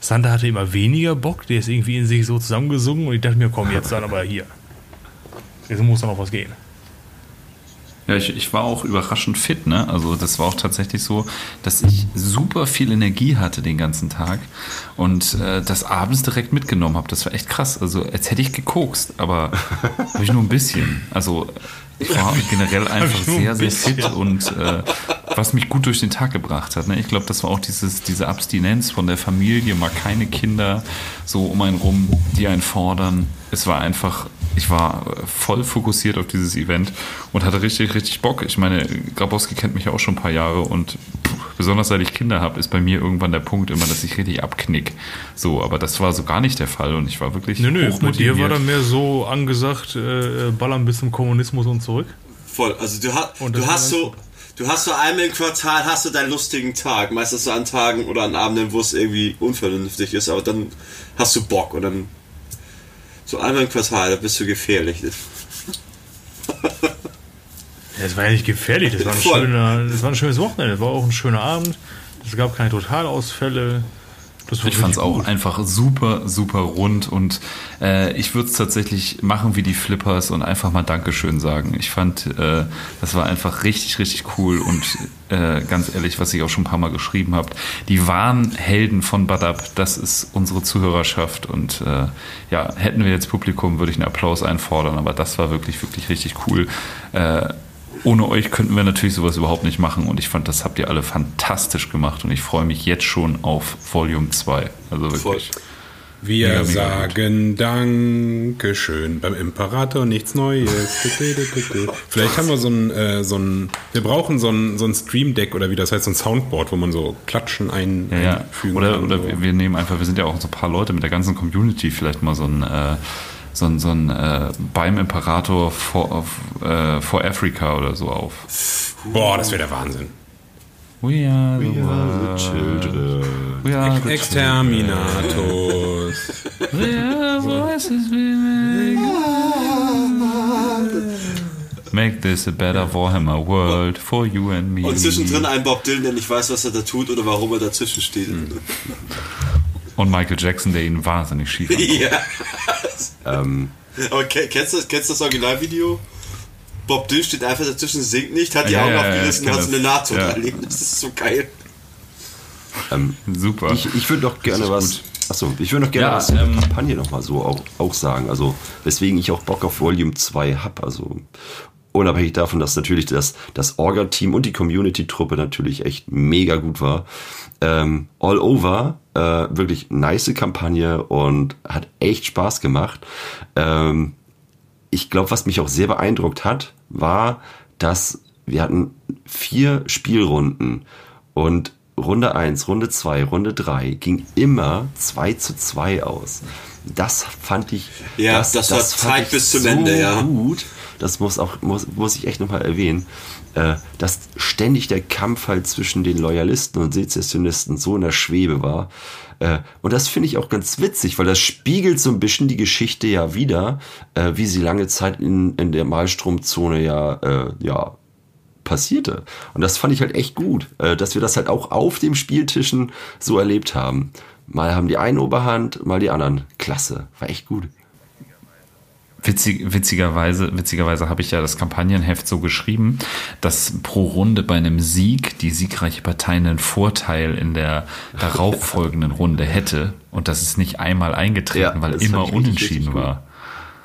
Santa hatte immer weniger Bock, der ist irgendwie in sich so zusammengesungen und ich dachte mir, komm, jetzt dann aber hier. Jetzt muss da noch was gehen. Ja, ich, ich war auch überraschend fit, ne? Also das war auch tatsächlich so, dass ich super viel Energie hatte den ganzen Tag und äh, das abends direkt mitgenommen habe. Das war echt krass. Also als hätte ich gekokst, aber habe ich nur ein bisschen. Also ich war generell einfach sehr, sehr fit und äh, was mich gut durch den Tag gebracht hat. Ne? Ich glaube, das war auch dieses, diese Abstinenz von der Familie, mal keine Kinder so um einen rum, die einen fordern. Es war einfach, ich war voll fokussiert auf dieses Event und hatte richtig, richtig Bock. Ich meine, Grabowski kennt mich ja auch schon ein paar Jahre und pff, besonders seit ich Kinder habe, ist bei mir irgendwann der Punkt immer, dass ich richtig abknick. So, aber das war so gar nicht der Fall und ich war wirklich. Nö, nö, bei dir war dann mehr so angesagt, äh, ballern bis zum Kommunismus und zurück. Voll, also du, ha du hast so. Du hast so einmal im Quartal hast du deinen lustigen Tag, meistens so an Tagen oder an Abenden, wo es irgendwie unvernünftig ist, aber dann hast du Bock und dann so einmal im Quartal, da bist du gefährlich. Es war ja nicht gefährlich, das war, ein schöner, das war ein schönes Wochenende, es war auch ein schöner Abend. Es gab keine Totalausfälle. Ich fand es auch einfach super, super rund und äh, ich würde es tatsächlich machen wie die Flippers und einfach mal Dankeschön sagen. Ich fand, äh, das war einfach richtig, richtig cool und äh, ganz ehrlich, was ich auch schon ein paar Mal geschrieben habe, die wahren Helden von Badab, das ist unsere Zuhörerschaft und äh, ja, hätten wir jetzt Publikum, würde ich einen Applaus einfordern, aber das war wirklich, wirklich richtig cool. Ohne euch könnten wir natürlich sowas überhaupt nicht machen und ich fand, das habt ihr alle fantastisch gemacht und ich freue mich jetzt schon auf Volume 2. Also wirklich. Voll. Wir mega, mega sagen gut. Dankeschön beim Imperator, nichts Neues. Vielleicht haben wir so ein, äh, so ein, wir brauchen so ein, so ein Stream Deck oder wie das heißt, so ein Soundboard, wo man so Klatschen ein, ja. einfügen oder, kann. Oder so. wir nehmen einfach, wir sind ja auch so ein paar Leute mit der ganzen Community, vielleicht mal so ein, äh, so ein, so ein äh, beim Imperator for, äh, for Africa oder so auf. Boah, das wäre der Wahnsinn. We are, We the, are the children. We are the Exterminatus. We are voices we make. Make this a better Warhammer world for you and me. Und zwischendrin ein Bob Dylan, der nicht weiß, was er da tut oder warum er dazwischen steht. Mhm. Und Michael Jackson, der ihn wahnsinnig schief. Ja. ähm. Aber kennst du, kennst du das Originalvideo? Bob Dylan steht einfach dazwischen, singt nicht, hat die ja, Augen ja, aufgerissen ja, hat so eine Nahtoderleben. Das ist so geil. Ähm, Super. Ich, ich würde doch gerne was Achso, ich würde noch gerne ja, was zur ähm, Kampagne nochmal so auch, auch sagen. Also, weswegen ich auch Bock auf Volume 2 habe. Also, unabhängig davon, dass natürlich das, das Orga-Team und die Community-Truppe natürlich echt mega gut war. Ähm, all over, äh, wirklich nice Kampagne und hat echt Spaß gemacht. Ähm, ich glaube, was mich auch sehr beeindruckt hat, war, dass wir hatten vier Spielrunden und Runde 1, Runde 2, Runde 3 ging immer 2 zu 2 aus. Das fand ich. Ja, das, das, das war Zeit bis zum so Ende, ja. Gut. Das muss auch, muss, muss ich echt nochmal erwähnen, äh, dass ständig der Kampf halt zwischen den Loyalisten und Sezessionisten so in der Schwebe war. Äh, und das finde ich auch ganz witzig, weil das spiegelt so ein bisschen die Geschichte ja wieder, äh, wie sie lange Zeit in, in der Malstromzone ja, äh, ja passierte. Und das fand ich halt echt gut, äh, dass wir das halt auch auf dem Spieltischen so erlebt haben. Mal haben die einen Oberhand, mal die anderen. Klasse, war echt gut. Witzig, witzigerweise, witzigerweise habe ich ja das Kampagnenheft so geschrieben, dass pro Runde bei einem Sieg die siegreiche Partei einen Vorteil in der darauffolgenden Runde hätte. Und das ist nicht einmal eingetreten, ja, weil immer unentschieden war.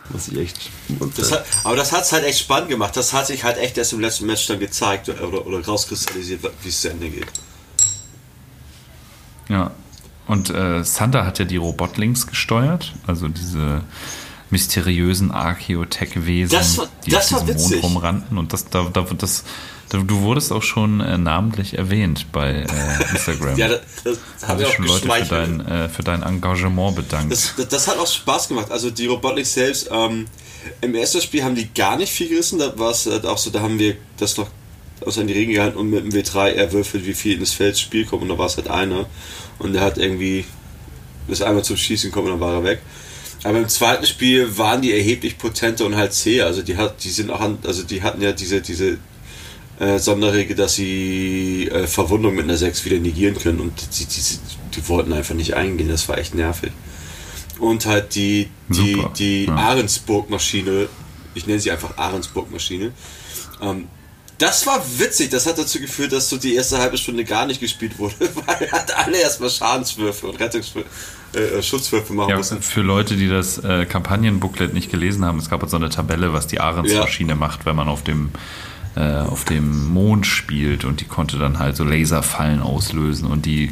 Muss ich echt. Das hat, aber das hat es halt echt spannend gemacht. Das hat sich halt echt erst im letzten Match dann gezeigt oder, oder rauskristallisiert, wie es zu Ende geht. Ja. Und äh, Sander hat ja die Robotlings gesteuert, also diese mysteriösen Archeotech-Wesen, die das auf diesem Mond rumrannten. Und das, da, da, das, Du wurdest auch schon äh, namentlich erwähnt bei äh, Instagram. ja, das, das habe ich schon Leute für dein, äh, für dein Engagement bedankt. Das, das, das, hat auch Spaß gemacht. Also die Robotik selbst, ähm, im ersten Spiel haben die gar nicht viel gerissen. Da war es halt auch so, da haben wir das noch aus in die Regeln gehalten und mit dem W3 erwürfelt, wie viel in das Feld Spiel kommt und da war es halt einer. Und der hat irgendwie bis einmal zum Schießen gekommen und dann war er weg. Aber im zweiten Spiel waren die erheblich potenter und halt zäh. Also die hat, die sind auch an, also die hatten ja diese, diese äh, Sonderregel, dass sie äh, Verwundung mit einer 6 wieder negieren können und die, die, die, wollten einfach nicht eingehen, das war echt nervig. Und halt die, die, Super. die ja. Ahrensburg-Maschine, ich nenne sie einfach Ahrensburg-Maschine, ähm, das war witzig, das hat dazu geführt, dass so die erste halbe Stunde gar nicht gespielt wurde, weil hat alle erstmal Schadenswürfe und Rettungswürfe. Äh, Schutzwürfe machen ja, mussten. Für Leute, die das äh, Kampagnenbooklet nicht gelesen haben, es gab so eine Tabelle, was die Ahrensmaschine ja. macht, wenn man auf dem äh, auf dem Mond spielt und die konnte dann halt so Laserfallen auslösen und die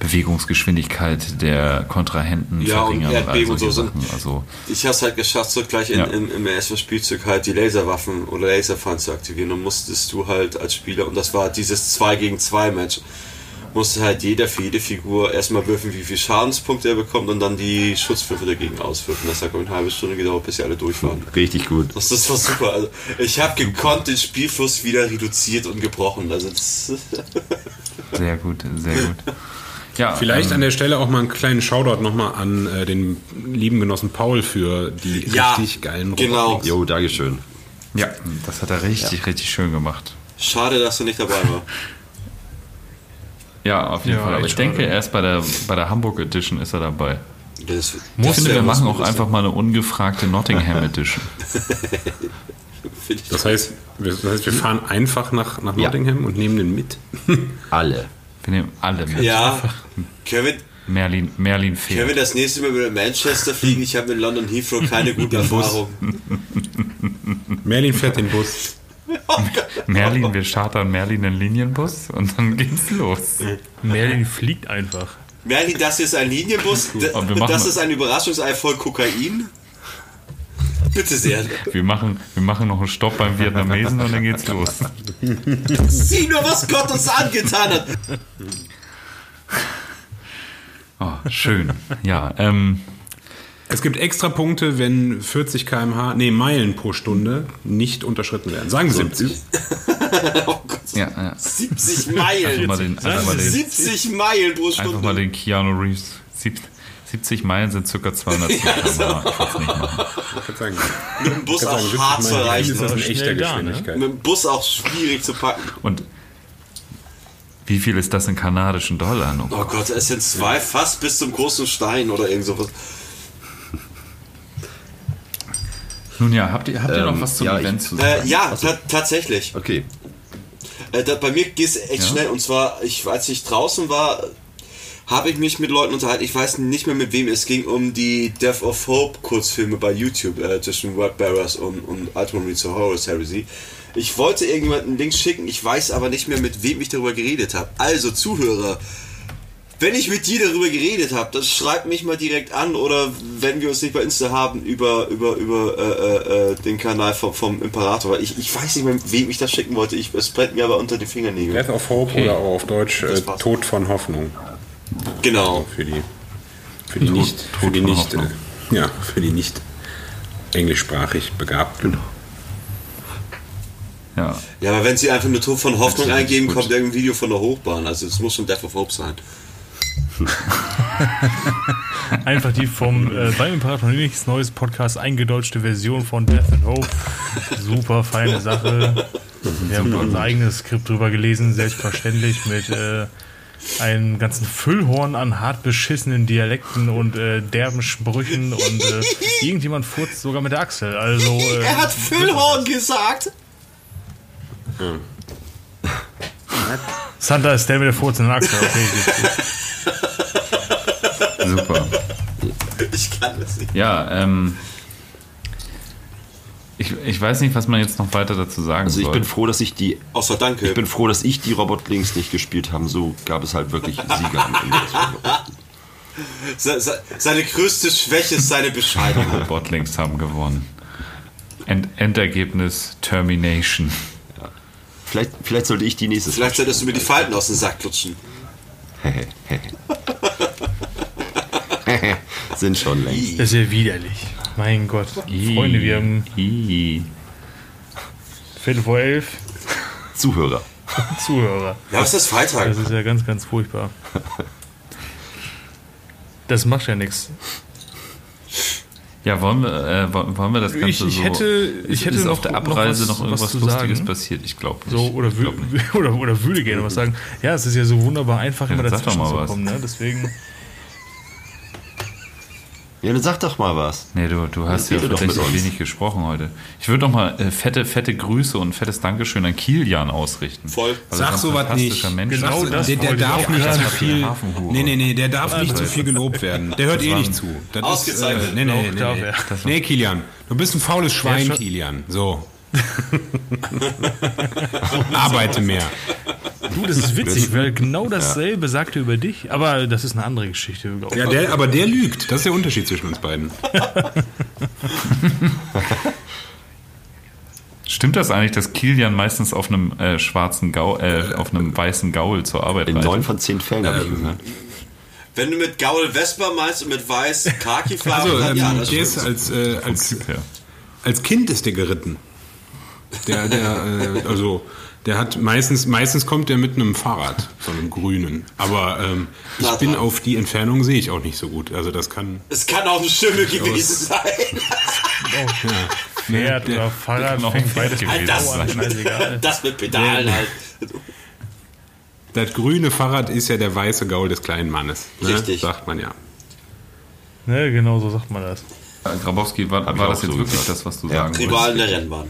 Bewegungsgeschwindigkeit der Kontrahenten ja, verringern. Und Erdbeben und so sind. Also, ich habe es halt geschafft, so gleich in, ja. in, im ersten Spielzug halt die Laserwaffen oder Laserfallen zu aktivieren. Und musstest du halt als Spieler, und das war dieses 2 gegen 2 Match, musste halt jeder für jede Figur erstmal würfeln, wie viel Schadenspunkte er bekommt und dann die Schutzwürfe dagegen auswürfen. Das hat eine halbe Stunde gedauert, bis sie alle durch waren. Richtig gut. Das, das war super. Also, ich habe gekonnt den Spielfluss wieder reduziert und gebrochen. Also sehr gut, sehr gut. Ja, Vielleicht ähm, an der Stelle auch mal einen kleinen Shoutout nochmal an äh, den lieben Genossen Paul für die ja, richtig geilen. Genau. Jo, Dankeschön. Ja, das hat er richtig, ja. richtig schön gemacht. Schade, dass du nicht dabei warst. Ja, auf jeden ja, Fall. Aber ich denke, erst bei der, bei der Hamburg Edition ist er dabei. Das, ich das finde, wir machen auch einfach mal eine ungefragte Nottingham Edition. das, heißt, wir, das heißt, wir fahren einfach nach, nach Nottingham ja. und nehmen den mit. alle. Wir nehmen alle mit. Ja. Können Merlin, Merlin fehlt. Können wir das nächste Mal mit Manchester fliegen? Ich habe mit London Heathrow keine gute Erfahrung. Merlin fährt den Bus. Merlin, wir chartern Merlin einen Linienbus und dann geht's los. Merlin fliegt einfach. Merlin, das ist ein Linienbus, das ist ein Überraschungsei voll Kokain. Bitte sehr. Wir machen, wir machen noch einen Stopp beim Vietnamesen und dann geht's los. Sieh nur, was Gott uns angetan hat. Oh, schön. Ja, ähm, es gibt extra Punkte, wenn 40 km/h, nee, Meilen pro Stunde nicht unterschritten werden. Sagen Sie 70. oh Gott. Ja, ja. 70 Meilen. Mal den, mal den, 70 Meilen pro Stunde. Einfach mal den Keanu Reeves. 70 Meilen sind ca. 200 ja, km/h. Ich. Ich sagen, mit dem Bus auch sagen, hart zu erreichen. Ist das eine echte Geschwindigkeit. Ne? Mit dem Bus auch schwierig zu packen. Und wie viel ist das in kanadischen Dollar? Oh, oh Gott, es sind zwei fast bis zum großen Stein oder irgend sowas. Nun ja, habt ihr, habt ihr ähm, noch was zum ja, Event zu sagen? Äh, ja, ta tatsächlich. Okay. Äh, da, bei mir geht es echt ja. schnell. Und zwar, ich, als ich draußen war, habe ich mich mit Leuten unterhalten, ich weiß nicht mehr mit wem, es ging um die Death of Hope Kurzfilme bei YouTube äh, zwischen Wordbearers und, und Ultimate to Horror Heresy. Ich wollte irgendjemanden Links schicken, ich weiß aber nicht mehr, mit wem ich darüber geredet habe. Also, Zuhörer, wenn ich mit dir darüber geredet habe, dann schreib mich mal direkt an oder wenn wir uns nicht bei Insta haben, über, über, über äh, äh, den Kanal vom, vom Imperator. Weil ich, ich weiß nicht mehr, wem ich das schicken wollte. Ich, es brennt mir aber unter die Fingernägel. Death of Hope okay. oder auch auf Deutsch äh, Tod von Hoffnung. Genau. Also für die, für die nicht, für die nicht, äh, ja, für die nicht englischsprachig Begabten. Genau. Ja. ja, aber wenn Sie einfach nur Tod von Hoffnung eingeben, kommt irgendein Video von der Hochbahn. Also es muss schon Death of Hope sein. Einfach die vom äh, beim Imperator nichts neues Podcast eingedeutschte Version von Death and Hope. Super feine Sache. Wir haben unser eigenes Skript drüber gelesen, selbstverständlich mit äh, einem ganzen Füllhorn an hart beschissenen Dialekten und äh, derben Sprüchen und äh, irgendjemand furzt sogar mit der Achsel. Also, äh, er hat Füllhorn gesagt. Hm. Santa ist der mit der furzenden Achsel. Okay, Super. Ich kann das nicht. Ja, ähm. Ich, ich weiß nicht, was man jetzt noch weiter dazu sagen also soll. Also ich bin froh, dass ich die. Außer danke. Ich bin froh, dass ich die Robotlings nicht gespielt habe. So gab es halt wirklich Sieger am Ende. Seine größte Schwäche ist seine Bescheidung. Robotlings haben gewonnen. End Endergebnis Termination. Ja. Vielleicht, vielleicht sollte ich die nächste. Vielleicht solltest du mir die Falten aus dem Sack lutschen. Sind schon längst. Das ist ja widerlich. Mein Gott. Freunde, wir haben Viertel vor elf. Zuhörer. Zuhörer. Ja, es ist Freitag. Das ist ja ganz, ganz furchtbar. Das macht ja nichts. Ja, wollen wir, äh, wollen wir das Ganze ich, ich so... Hätte, ich hätte ist noch, auf der Abreise noch, was, noch irgendwas Lustiges sagen. passiert? Ich glaube nicht. So, oder, glaub nicht. oder, oder würde gerne was sagen. Ja, es ist ja so wunderbar einfach, ja, immer dazwischen zu kommen. Ne? Deswegen... Ja, dann sag doch mal was. Nee, du, du hast ja tatsächlich wenig gesprochen heute. Ich würde doch mal äh, fette, fette Grüße und fettes Dankeschön an Kilian ausrichten. Voll. Sag sowas nicht. Mensch genau das der, der darf nicht zu viel. Nee, nee, nee, der darf nicht zu viel gelobt werden. Der hört eh nicht zu. Das Ausgezeichnet. Ist, äh, nee, nee, nee, nee. nee, Kilian. Du bist ein faules Schwein, Kilian. So. Arbeite mehr. Du, das ist witzig, weil genau dasselbe ja. sagte über dich, aber das ist eine andere Geschichte. Ja, der, aber der lügt. Das ist der Unterschied zwischen uns beiden. Stimmt das eigentlich, dass Kilian meistens auf einem äh, schwarzen Gaul, äh, auf einem weißen Gaul zur Arbeit In neun von zehn Fällen habe ich ähm, gehört. Wenn du mit Gaul Vespa meinst und mit weiß Kaki fahren, also, ähm, ja, das ist als, äh, als, als Kind ist der geritten. Der, der, äh, also der hat meistens, meistens kommt der mit einem Fahrrad, so einem grünen. Aber ähm, ich bin auf die Entfernung sehe ich auch nicht so gut. Also das kann. Es kann auch ein Schimmel gewesen sein. oh, ja. Pferd oder Fahrrad noch fängt beides gewesen das, sein. Das mit Pedalen halt. Das grüne Fahrrad ist ja der weiße Gaul des kleinen Mannes. Ne? Richtig. Sagt man ja. Ne, genau so sagt man das. Grabowski, war, war das jetzt so wirklich gesagt. das, was du ja. sagen wolltest? Rivalen der Rennbahn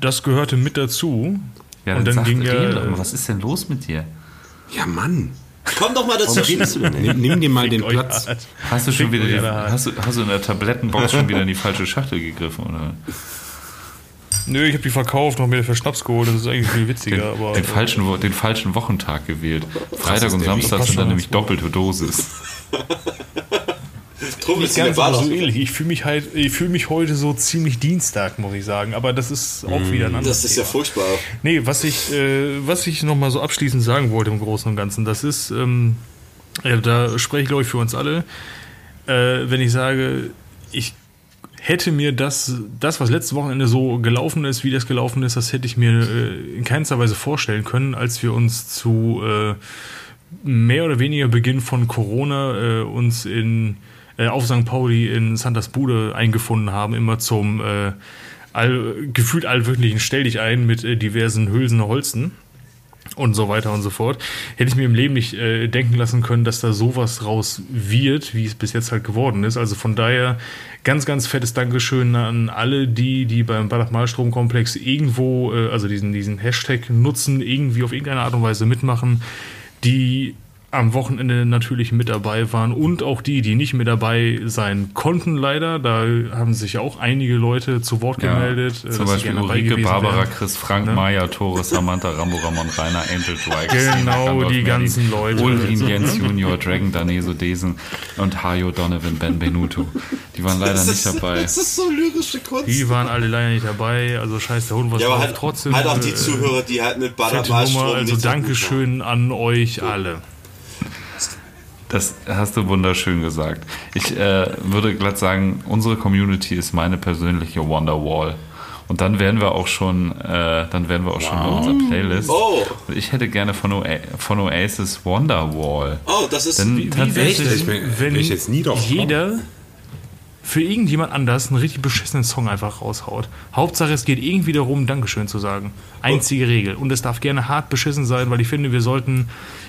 das gehörte mit dazu. Ja, und dann, dann ging er. Was ist denn los mit dir? Ja, Mann. Komm doch mal dazu. Nimm, nimm dir mal den Platz. Hast du schon wieder die, hast, du, hast du in der Tablettenbox schon wieder in die falsche Schachtel gegriffen, oder? Nö, ich habe die verkauft und mir für Schnaps geholt. Das ist eigentlich viel witziger. Den, aber, den, falschen, den falschen Wochentag gewählt. Freitag und Samstag sind dann nämlich doppelte Dosis. Drum nicht ganz so ähnlich. Ich fühle mich halt, ich fühle mich heute so ziemlich Dienstag, muss ich sagen. Aber das ist auch mm. wieder ein anderes Das ist Thema. ja furchtbar. Nee, was ich, äh, was ich nochmal so abschließend sagen wollte im Großen und Ganzen, das ist, ähm, ja, da spreche ich glaube ich für uns alle, äh, wenn ich sage, ich hätte mir das, das, was letzte Wochenende so gelaufen ist, wie das gelaufen ist, das hätte ich mir äh, in keinster Weise vorstellen können, als wir uns zu äh, mehr oder weniger Beginn von Corona äh, uns in äh, auf St. Pauli in Santas Bude eingefunden haben, immer zum äh, all, gefühlt allwöchentlichen Stell dich ein mit äh, diversen Hülsen Holzen und so weiter und so fort. Hätte ich mir im Leben nicht äh, denken lassen können, dass da sowas raus wird, wie es bis jetzt halt geworden ist. Also von daher ganz, ganz fettes Dankeschön an alle, die, die beim Badach-Malstrom-Komplex irgendwo, äh, also diesen, diesen Hashtag nutzen, irgendwie auf irgendeine Art und Weise mitmachen, die am Wochenende natürlich mit dabei waren und auch die, die nicht mit dabei sein konnten, leider. Da haben sich auch einige Leute zu Wort ja, gemeldet. Äh, zum Beispiel Ulrike, Barbara, wären. Chris, Frank, ne? Maya, Tore, Samantha, Rambo, Ramon, Rainer, Angel, Dwight. Genau, die ganzen Leute. Ulrin, Jens Junior, Dragon, Daneso, Desen und Hayo Donovan, Ben Benuto. Die waren leider ist, nicht dabei. Das ist so lyrische Kunst. Die waren alle leider nicht dabei. Also scheiß der Hund was ja, aber halt, trotzdem. Halt auch die äh, Zuhörer, die halt mit Ballermalstrom Also Dankeschön an euch alle. Das hast du wunderschön gesagt. Ich äh, würde glatt sagen, unsere Community ist meine persönliche Wonderwall. Und dann wären wir auch schon, äh, dann wären wir auch wow. schon bei unserer Playlist. Oh. Ich hätte gerne von, Oa von Oasis Wonderwall. Oh, das ist Denn wie, tatsächlich, wenn ich jetzt nie drauf jeder für irgendjemand anders einen richtig beschissenen Song einfach raushaut. Hauptsache, es geht irgendwie darum, Dankeschön zu sagen. Einzige Regel. Und es darf gerne hart beschissen sein, weil ich finde, wir sollten,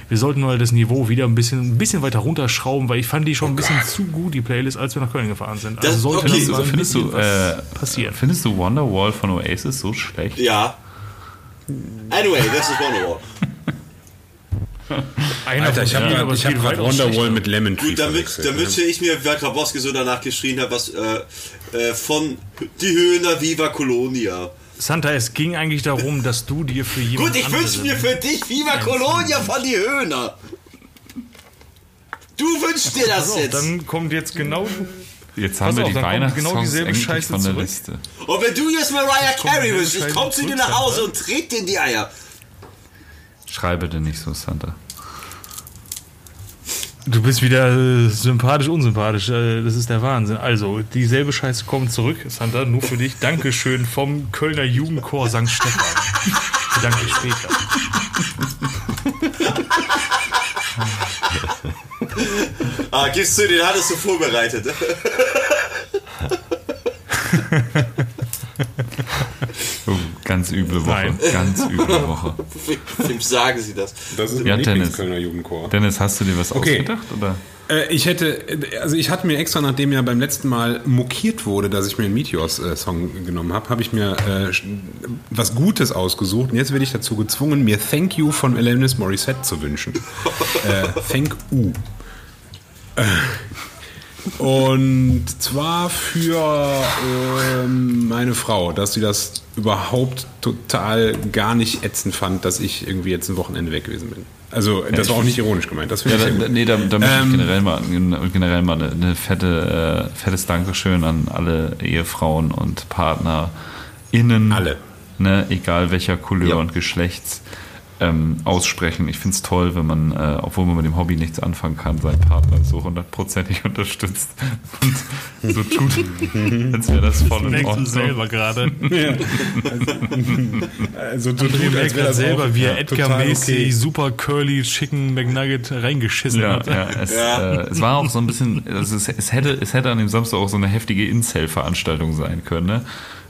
wir sollten mal das Niveau wieder ein bisschen, ein bisschen weiter runterschrauben, weil ich fand die schon ein bisschen zu gut, die Playlist, als wir nach Köln gefahren sind. Also sollte okay. das mal findest du, äh, passieren. Findest du Wonderwall von Oasis so schlecht? Ja. Anyway, das ist Wonderwall. Alter, ich habe ja, hab gerade Wonderwall mit Lemon Tree Gut, damit, damit ich mir, wer Grabowski so danach geschrien hat, was äh, äh, von Die Höhner Viva Colonia. Santa, es ging eigentlich darum, dass du dir für jemanden. Gut, ich wünsche mir für dich Viva Colonia von Die Höhner. Du wünschst dir das auf, jetzt. Dann kommt jetzt genau. Jetzt haben Pass wir auf, die Weihnachtssongs genau dieselbe Scheiße von der zurück. Liste. Und wenn du jetzt Mariah Carey wünschst, ich komm zu dir nach Hause und trete dir in die Eier. Schreibe denn nicht so, Santa. Du bist wieder äh, sympathisch, unsympathisch. Äh, das ist der Wahnsinn. Also, dieselbe Scheiße kommt zurück, Santa, nur für dich. Dankeschön vom Kölner Jugendchor St. Stefan. Danke später. ah, gibst du, den hattest du vorbereitet. Ganz üble Woche. Nein. Ganz üble Woche. Wem sagen Sie das? Das ist ja, Dennis. Kölner Jugendchor. Dennis, hast du dir was okay. ausgedacht? Oder? Äh, ich hätte, also ich hatte mir extra, nachdem ja beim letzten Mal mokiert wurde, dass ich mir einen Meteors-Song genommen habe, habe ich mir äh, was Gutes ausgesucht. Und jetzt werde ich dazu gezwungen, mir Thank You von Alanis Morissette zu wünschen. äh, thank You. Und zwar für ähm, meine Frau, dass sie das überhaupt total gar nicht ätzend fand, dass ich irgendwie jetzt ein Wochenende weg gewesen bin. Also das war auch nicht ironisch gemeint. Das ja, da, nee, da, da möchte ähm, ich generell mal, generell mal eine, eine fette, äh, fettes Dankeschön an alle Ehefrauen und PartnerInnen. Alle. Ne, egal welcher Couleur ja. und Geschlechts ähm, aussprechen. Ich finde es toll, wenn man, äh, obwohl man mit dem Hobby nichts anfangen kann, seinen Partner so hundertprozentig unterstützt und so tut, als wäre das voll in Ordnung. selber gerade. Ja. also, so tut, als wäre das selber, wie er Edgar-mäßig okay. super curly Chicken McNugget reingeschissen ja, hat. Ja, es, ja. Äh, es war auch so ein bisschen, also es, es, hätte, es hätte an dem Samstag auch so eine heftige Incel-Veranstaltung sein können. Ne?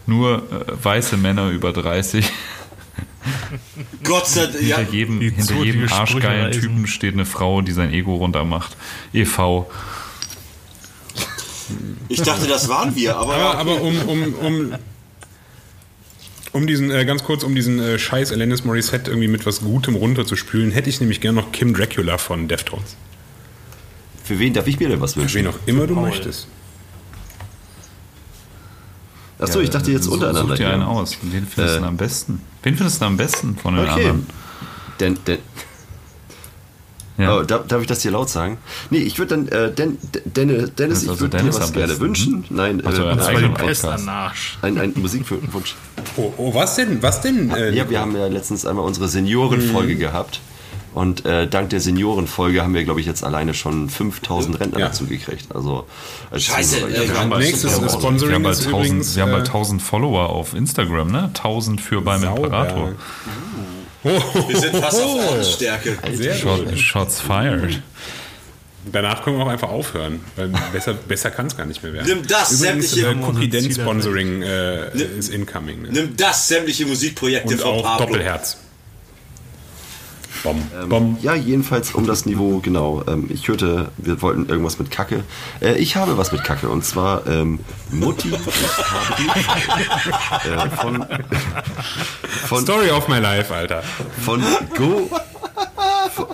Nur äh, weiße Männer über 30 Gott sei Dank. Ja. Hinter jedem, hinter jedem arschgeilen Typen steht eine Frau, die sein Ego runtermacht. EV. Ich dachte, das waren wir, aber. Aber, aber um, um, um, um diesen, äh, ganz kurz, um diesen äh, Scheiß Alanis Morissette irgendwie mit was Gutem runterzuspülen, hätte ich nämlich gerne noch Kim Dracula von Deftones. Für wen darf ich mir denn was wünschen? Für wen auch immer du Paul. möchtest. Achso, ja, ich dachte jetzt untereinander. Such dir einen aus. Wen findest äh, du am besten? Wen findest du am besten von den okay. anderen? Den, den, ja. Oh, darf, darf, ich das hier laut sagen? Nee, ich würde dann, äh, Den, Den, Dennis, ich also würde dir was gerne wünschen. Nein, also äh, ein, ein, ein Musikwunsch. Oh, oh, was denn? Was denn? Äh, ja, wir haben ja letztens einmal unsere Seniorenfolge mhm. gehabt. Und äh, dank der Seniorenfolge haben wir, glaube ich, jetzt alleine schon 5000 Rentner ja. dazu gekriegt. Also, als Scheiße, Zuhörer, wir, haben nächstes Sponsoring wir haben bald 1000, übrigens, wir haben bald 1000 äh, Follower auf Instagram, ne? 1000 für beim sauber. Imperator. Uh. Wir sind fast auf Ordensstärke. Shot, Shots fired. Danach können wir auch einfach aufhören, weil besser, besser kann es gar nicht mehr werden. Nimm das Übrigens, sämtliche äh, Cookie-Den-Sponsoring äh, ist incoming. Ne? Nimm das sämtliche Musikprojekte Und von auch Pablo. Doppelherz. Bom, ähm, bom. Ja, jedenfalls um das Niveau, genau. Ähm, ich hörte, wir wollten irgendwas mit Kacke. Äh, ich habe was mit Kacke und zwar ähm, Mutti. äh, von, von, Story of my life, Alter. Von Go.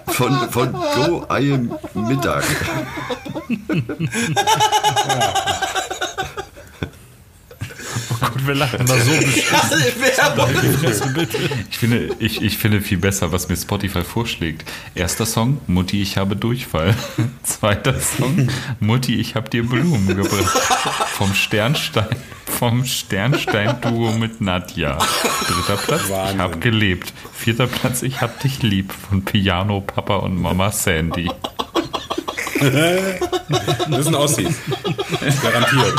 Von, von Go Eie Mittag. Gott, wir lachen da so beschissen. Ich finde, ich, ich finde viel besser, was mir Spotify vorschlägt. Erster Song, Mutti, ich habe Durchfall. Zweiter Song, Mutti, ich habe dir Blumen gebracht. Vom Sternstein, vom Sternstein-Duo mit Nadja. Dritter Platz, Wahnsinn. ich habe gelebt. Vierter Platz, ich hab dich lieb. Von Piano, Papa und Mama Sandy. Das sind Aussies. Garantiert.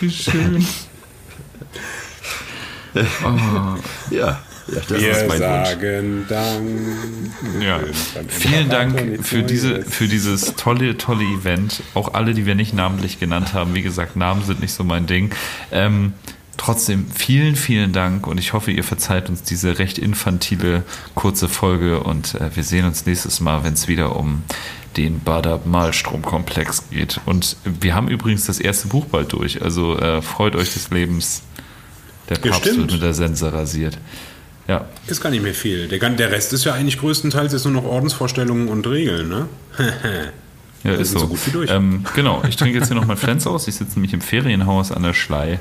Wie schön. Ja, ja das Wir ist mein Wunsch. sagen Dank. Ja. Vielen Dank für, diese, für dieses tolle, tolle Event. Auch alle, die wir nicht namentlich genannt haben. Wie gesagt, Namen sind nicht so mein Ding. Ähm, trotzdem vielen, vielen Dank und ich hoffe, ihr verzeiht uns diese recht infantile kurze Folge und äh, wir sehen uns nächstes Mal, wenn es wieder um den Bader-Malstrom-Komplex geht. Und wir haben übrigens das erste Buch bald durch. Also äh, freut euch des Lebens. Der Ja, Papst stimmt. wird mit der Sense rasiert. Ja, Ist gar nicht mehr viel. Der, der Rest ist ja eigentlich größtenteils jetzt nur noch Ordensvorstellungen und Regeln, ne? Ja, ist so. so gut wie durch. Ähm, genau, ich trinke jetzt hier noch mein Flens aus. Ich sitze nämlich im Ferienhaus an der Schlei.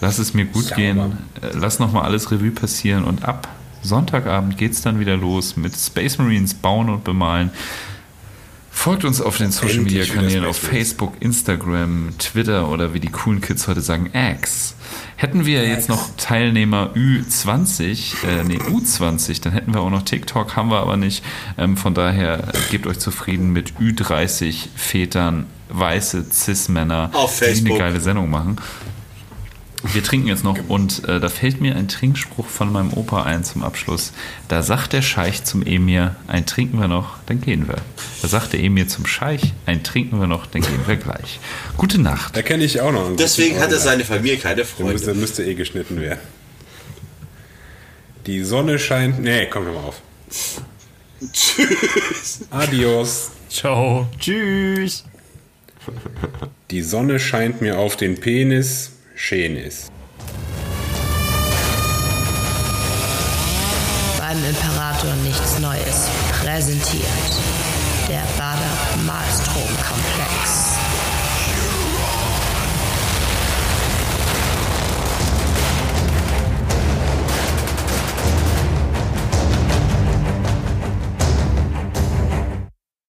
Lass es mir gut Sauber. gehen. Äh, Lass nochmal alles Revue passieren und ab Sonntagabend geht's dann wieder los mit Space Marines bauen und bemalen. Folgt uns auf den Social Media Kanälen auf. Facebook, Instagram, Twitter oder wie die coolen Kids heute sagen, X. Hätten wir jetzt noch Teilnehmer Ü20, äh, nee, U20, dann hätten wir auch noch TikTok, haben wir aber nicht. Ähm, von daher äh, gebt euch zufrieden mit Ü30 Vätern, weiße Cis-Männer, die eine geile Sendung machen. Wir trinken jetzt noch und äh, da fällt mir ein Trinkspruch von meinem Opa ein zum Abschluss. Da sagt der Scheich zum Emir, ein trinken wir noch, dann gehen wir. Da sagt der Emir zum Scheich, ein trinken wir noch, dann gehen wir gleich. Gute Nacht. Da kenne ich auch noch Deswegen hatte Original. seine Familie keine Der müsste, Freunde. müsste eh geschnitten werden. Die Sonne scheint. Nee, komm mal auf. Tschüss. Adios. Ciao. Tschüss. Die Sonne scheint mir auf den Penis. Schön ist. Beim Imperator nichts Neues. Präsentiert der Bader Malstrom Komplex.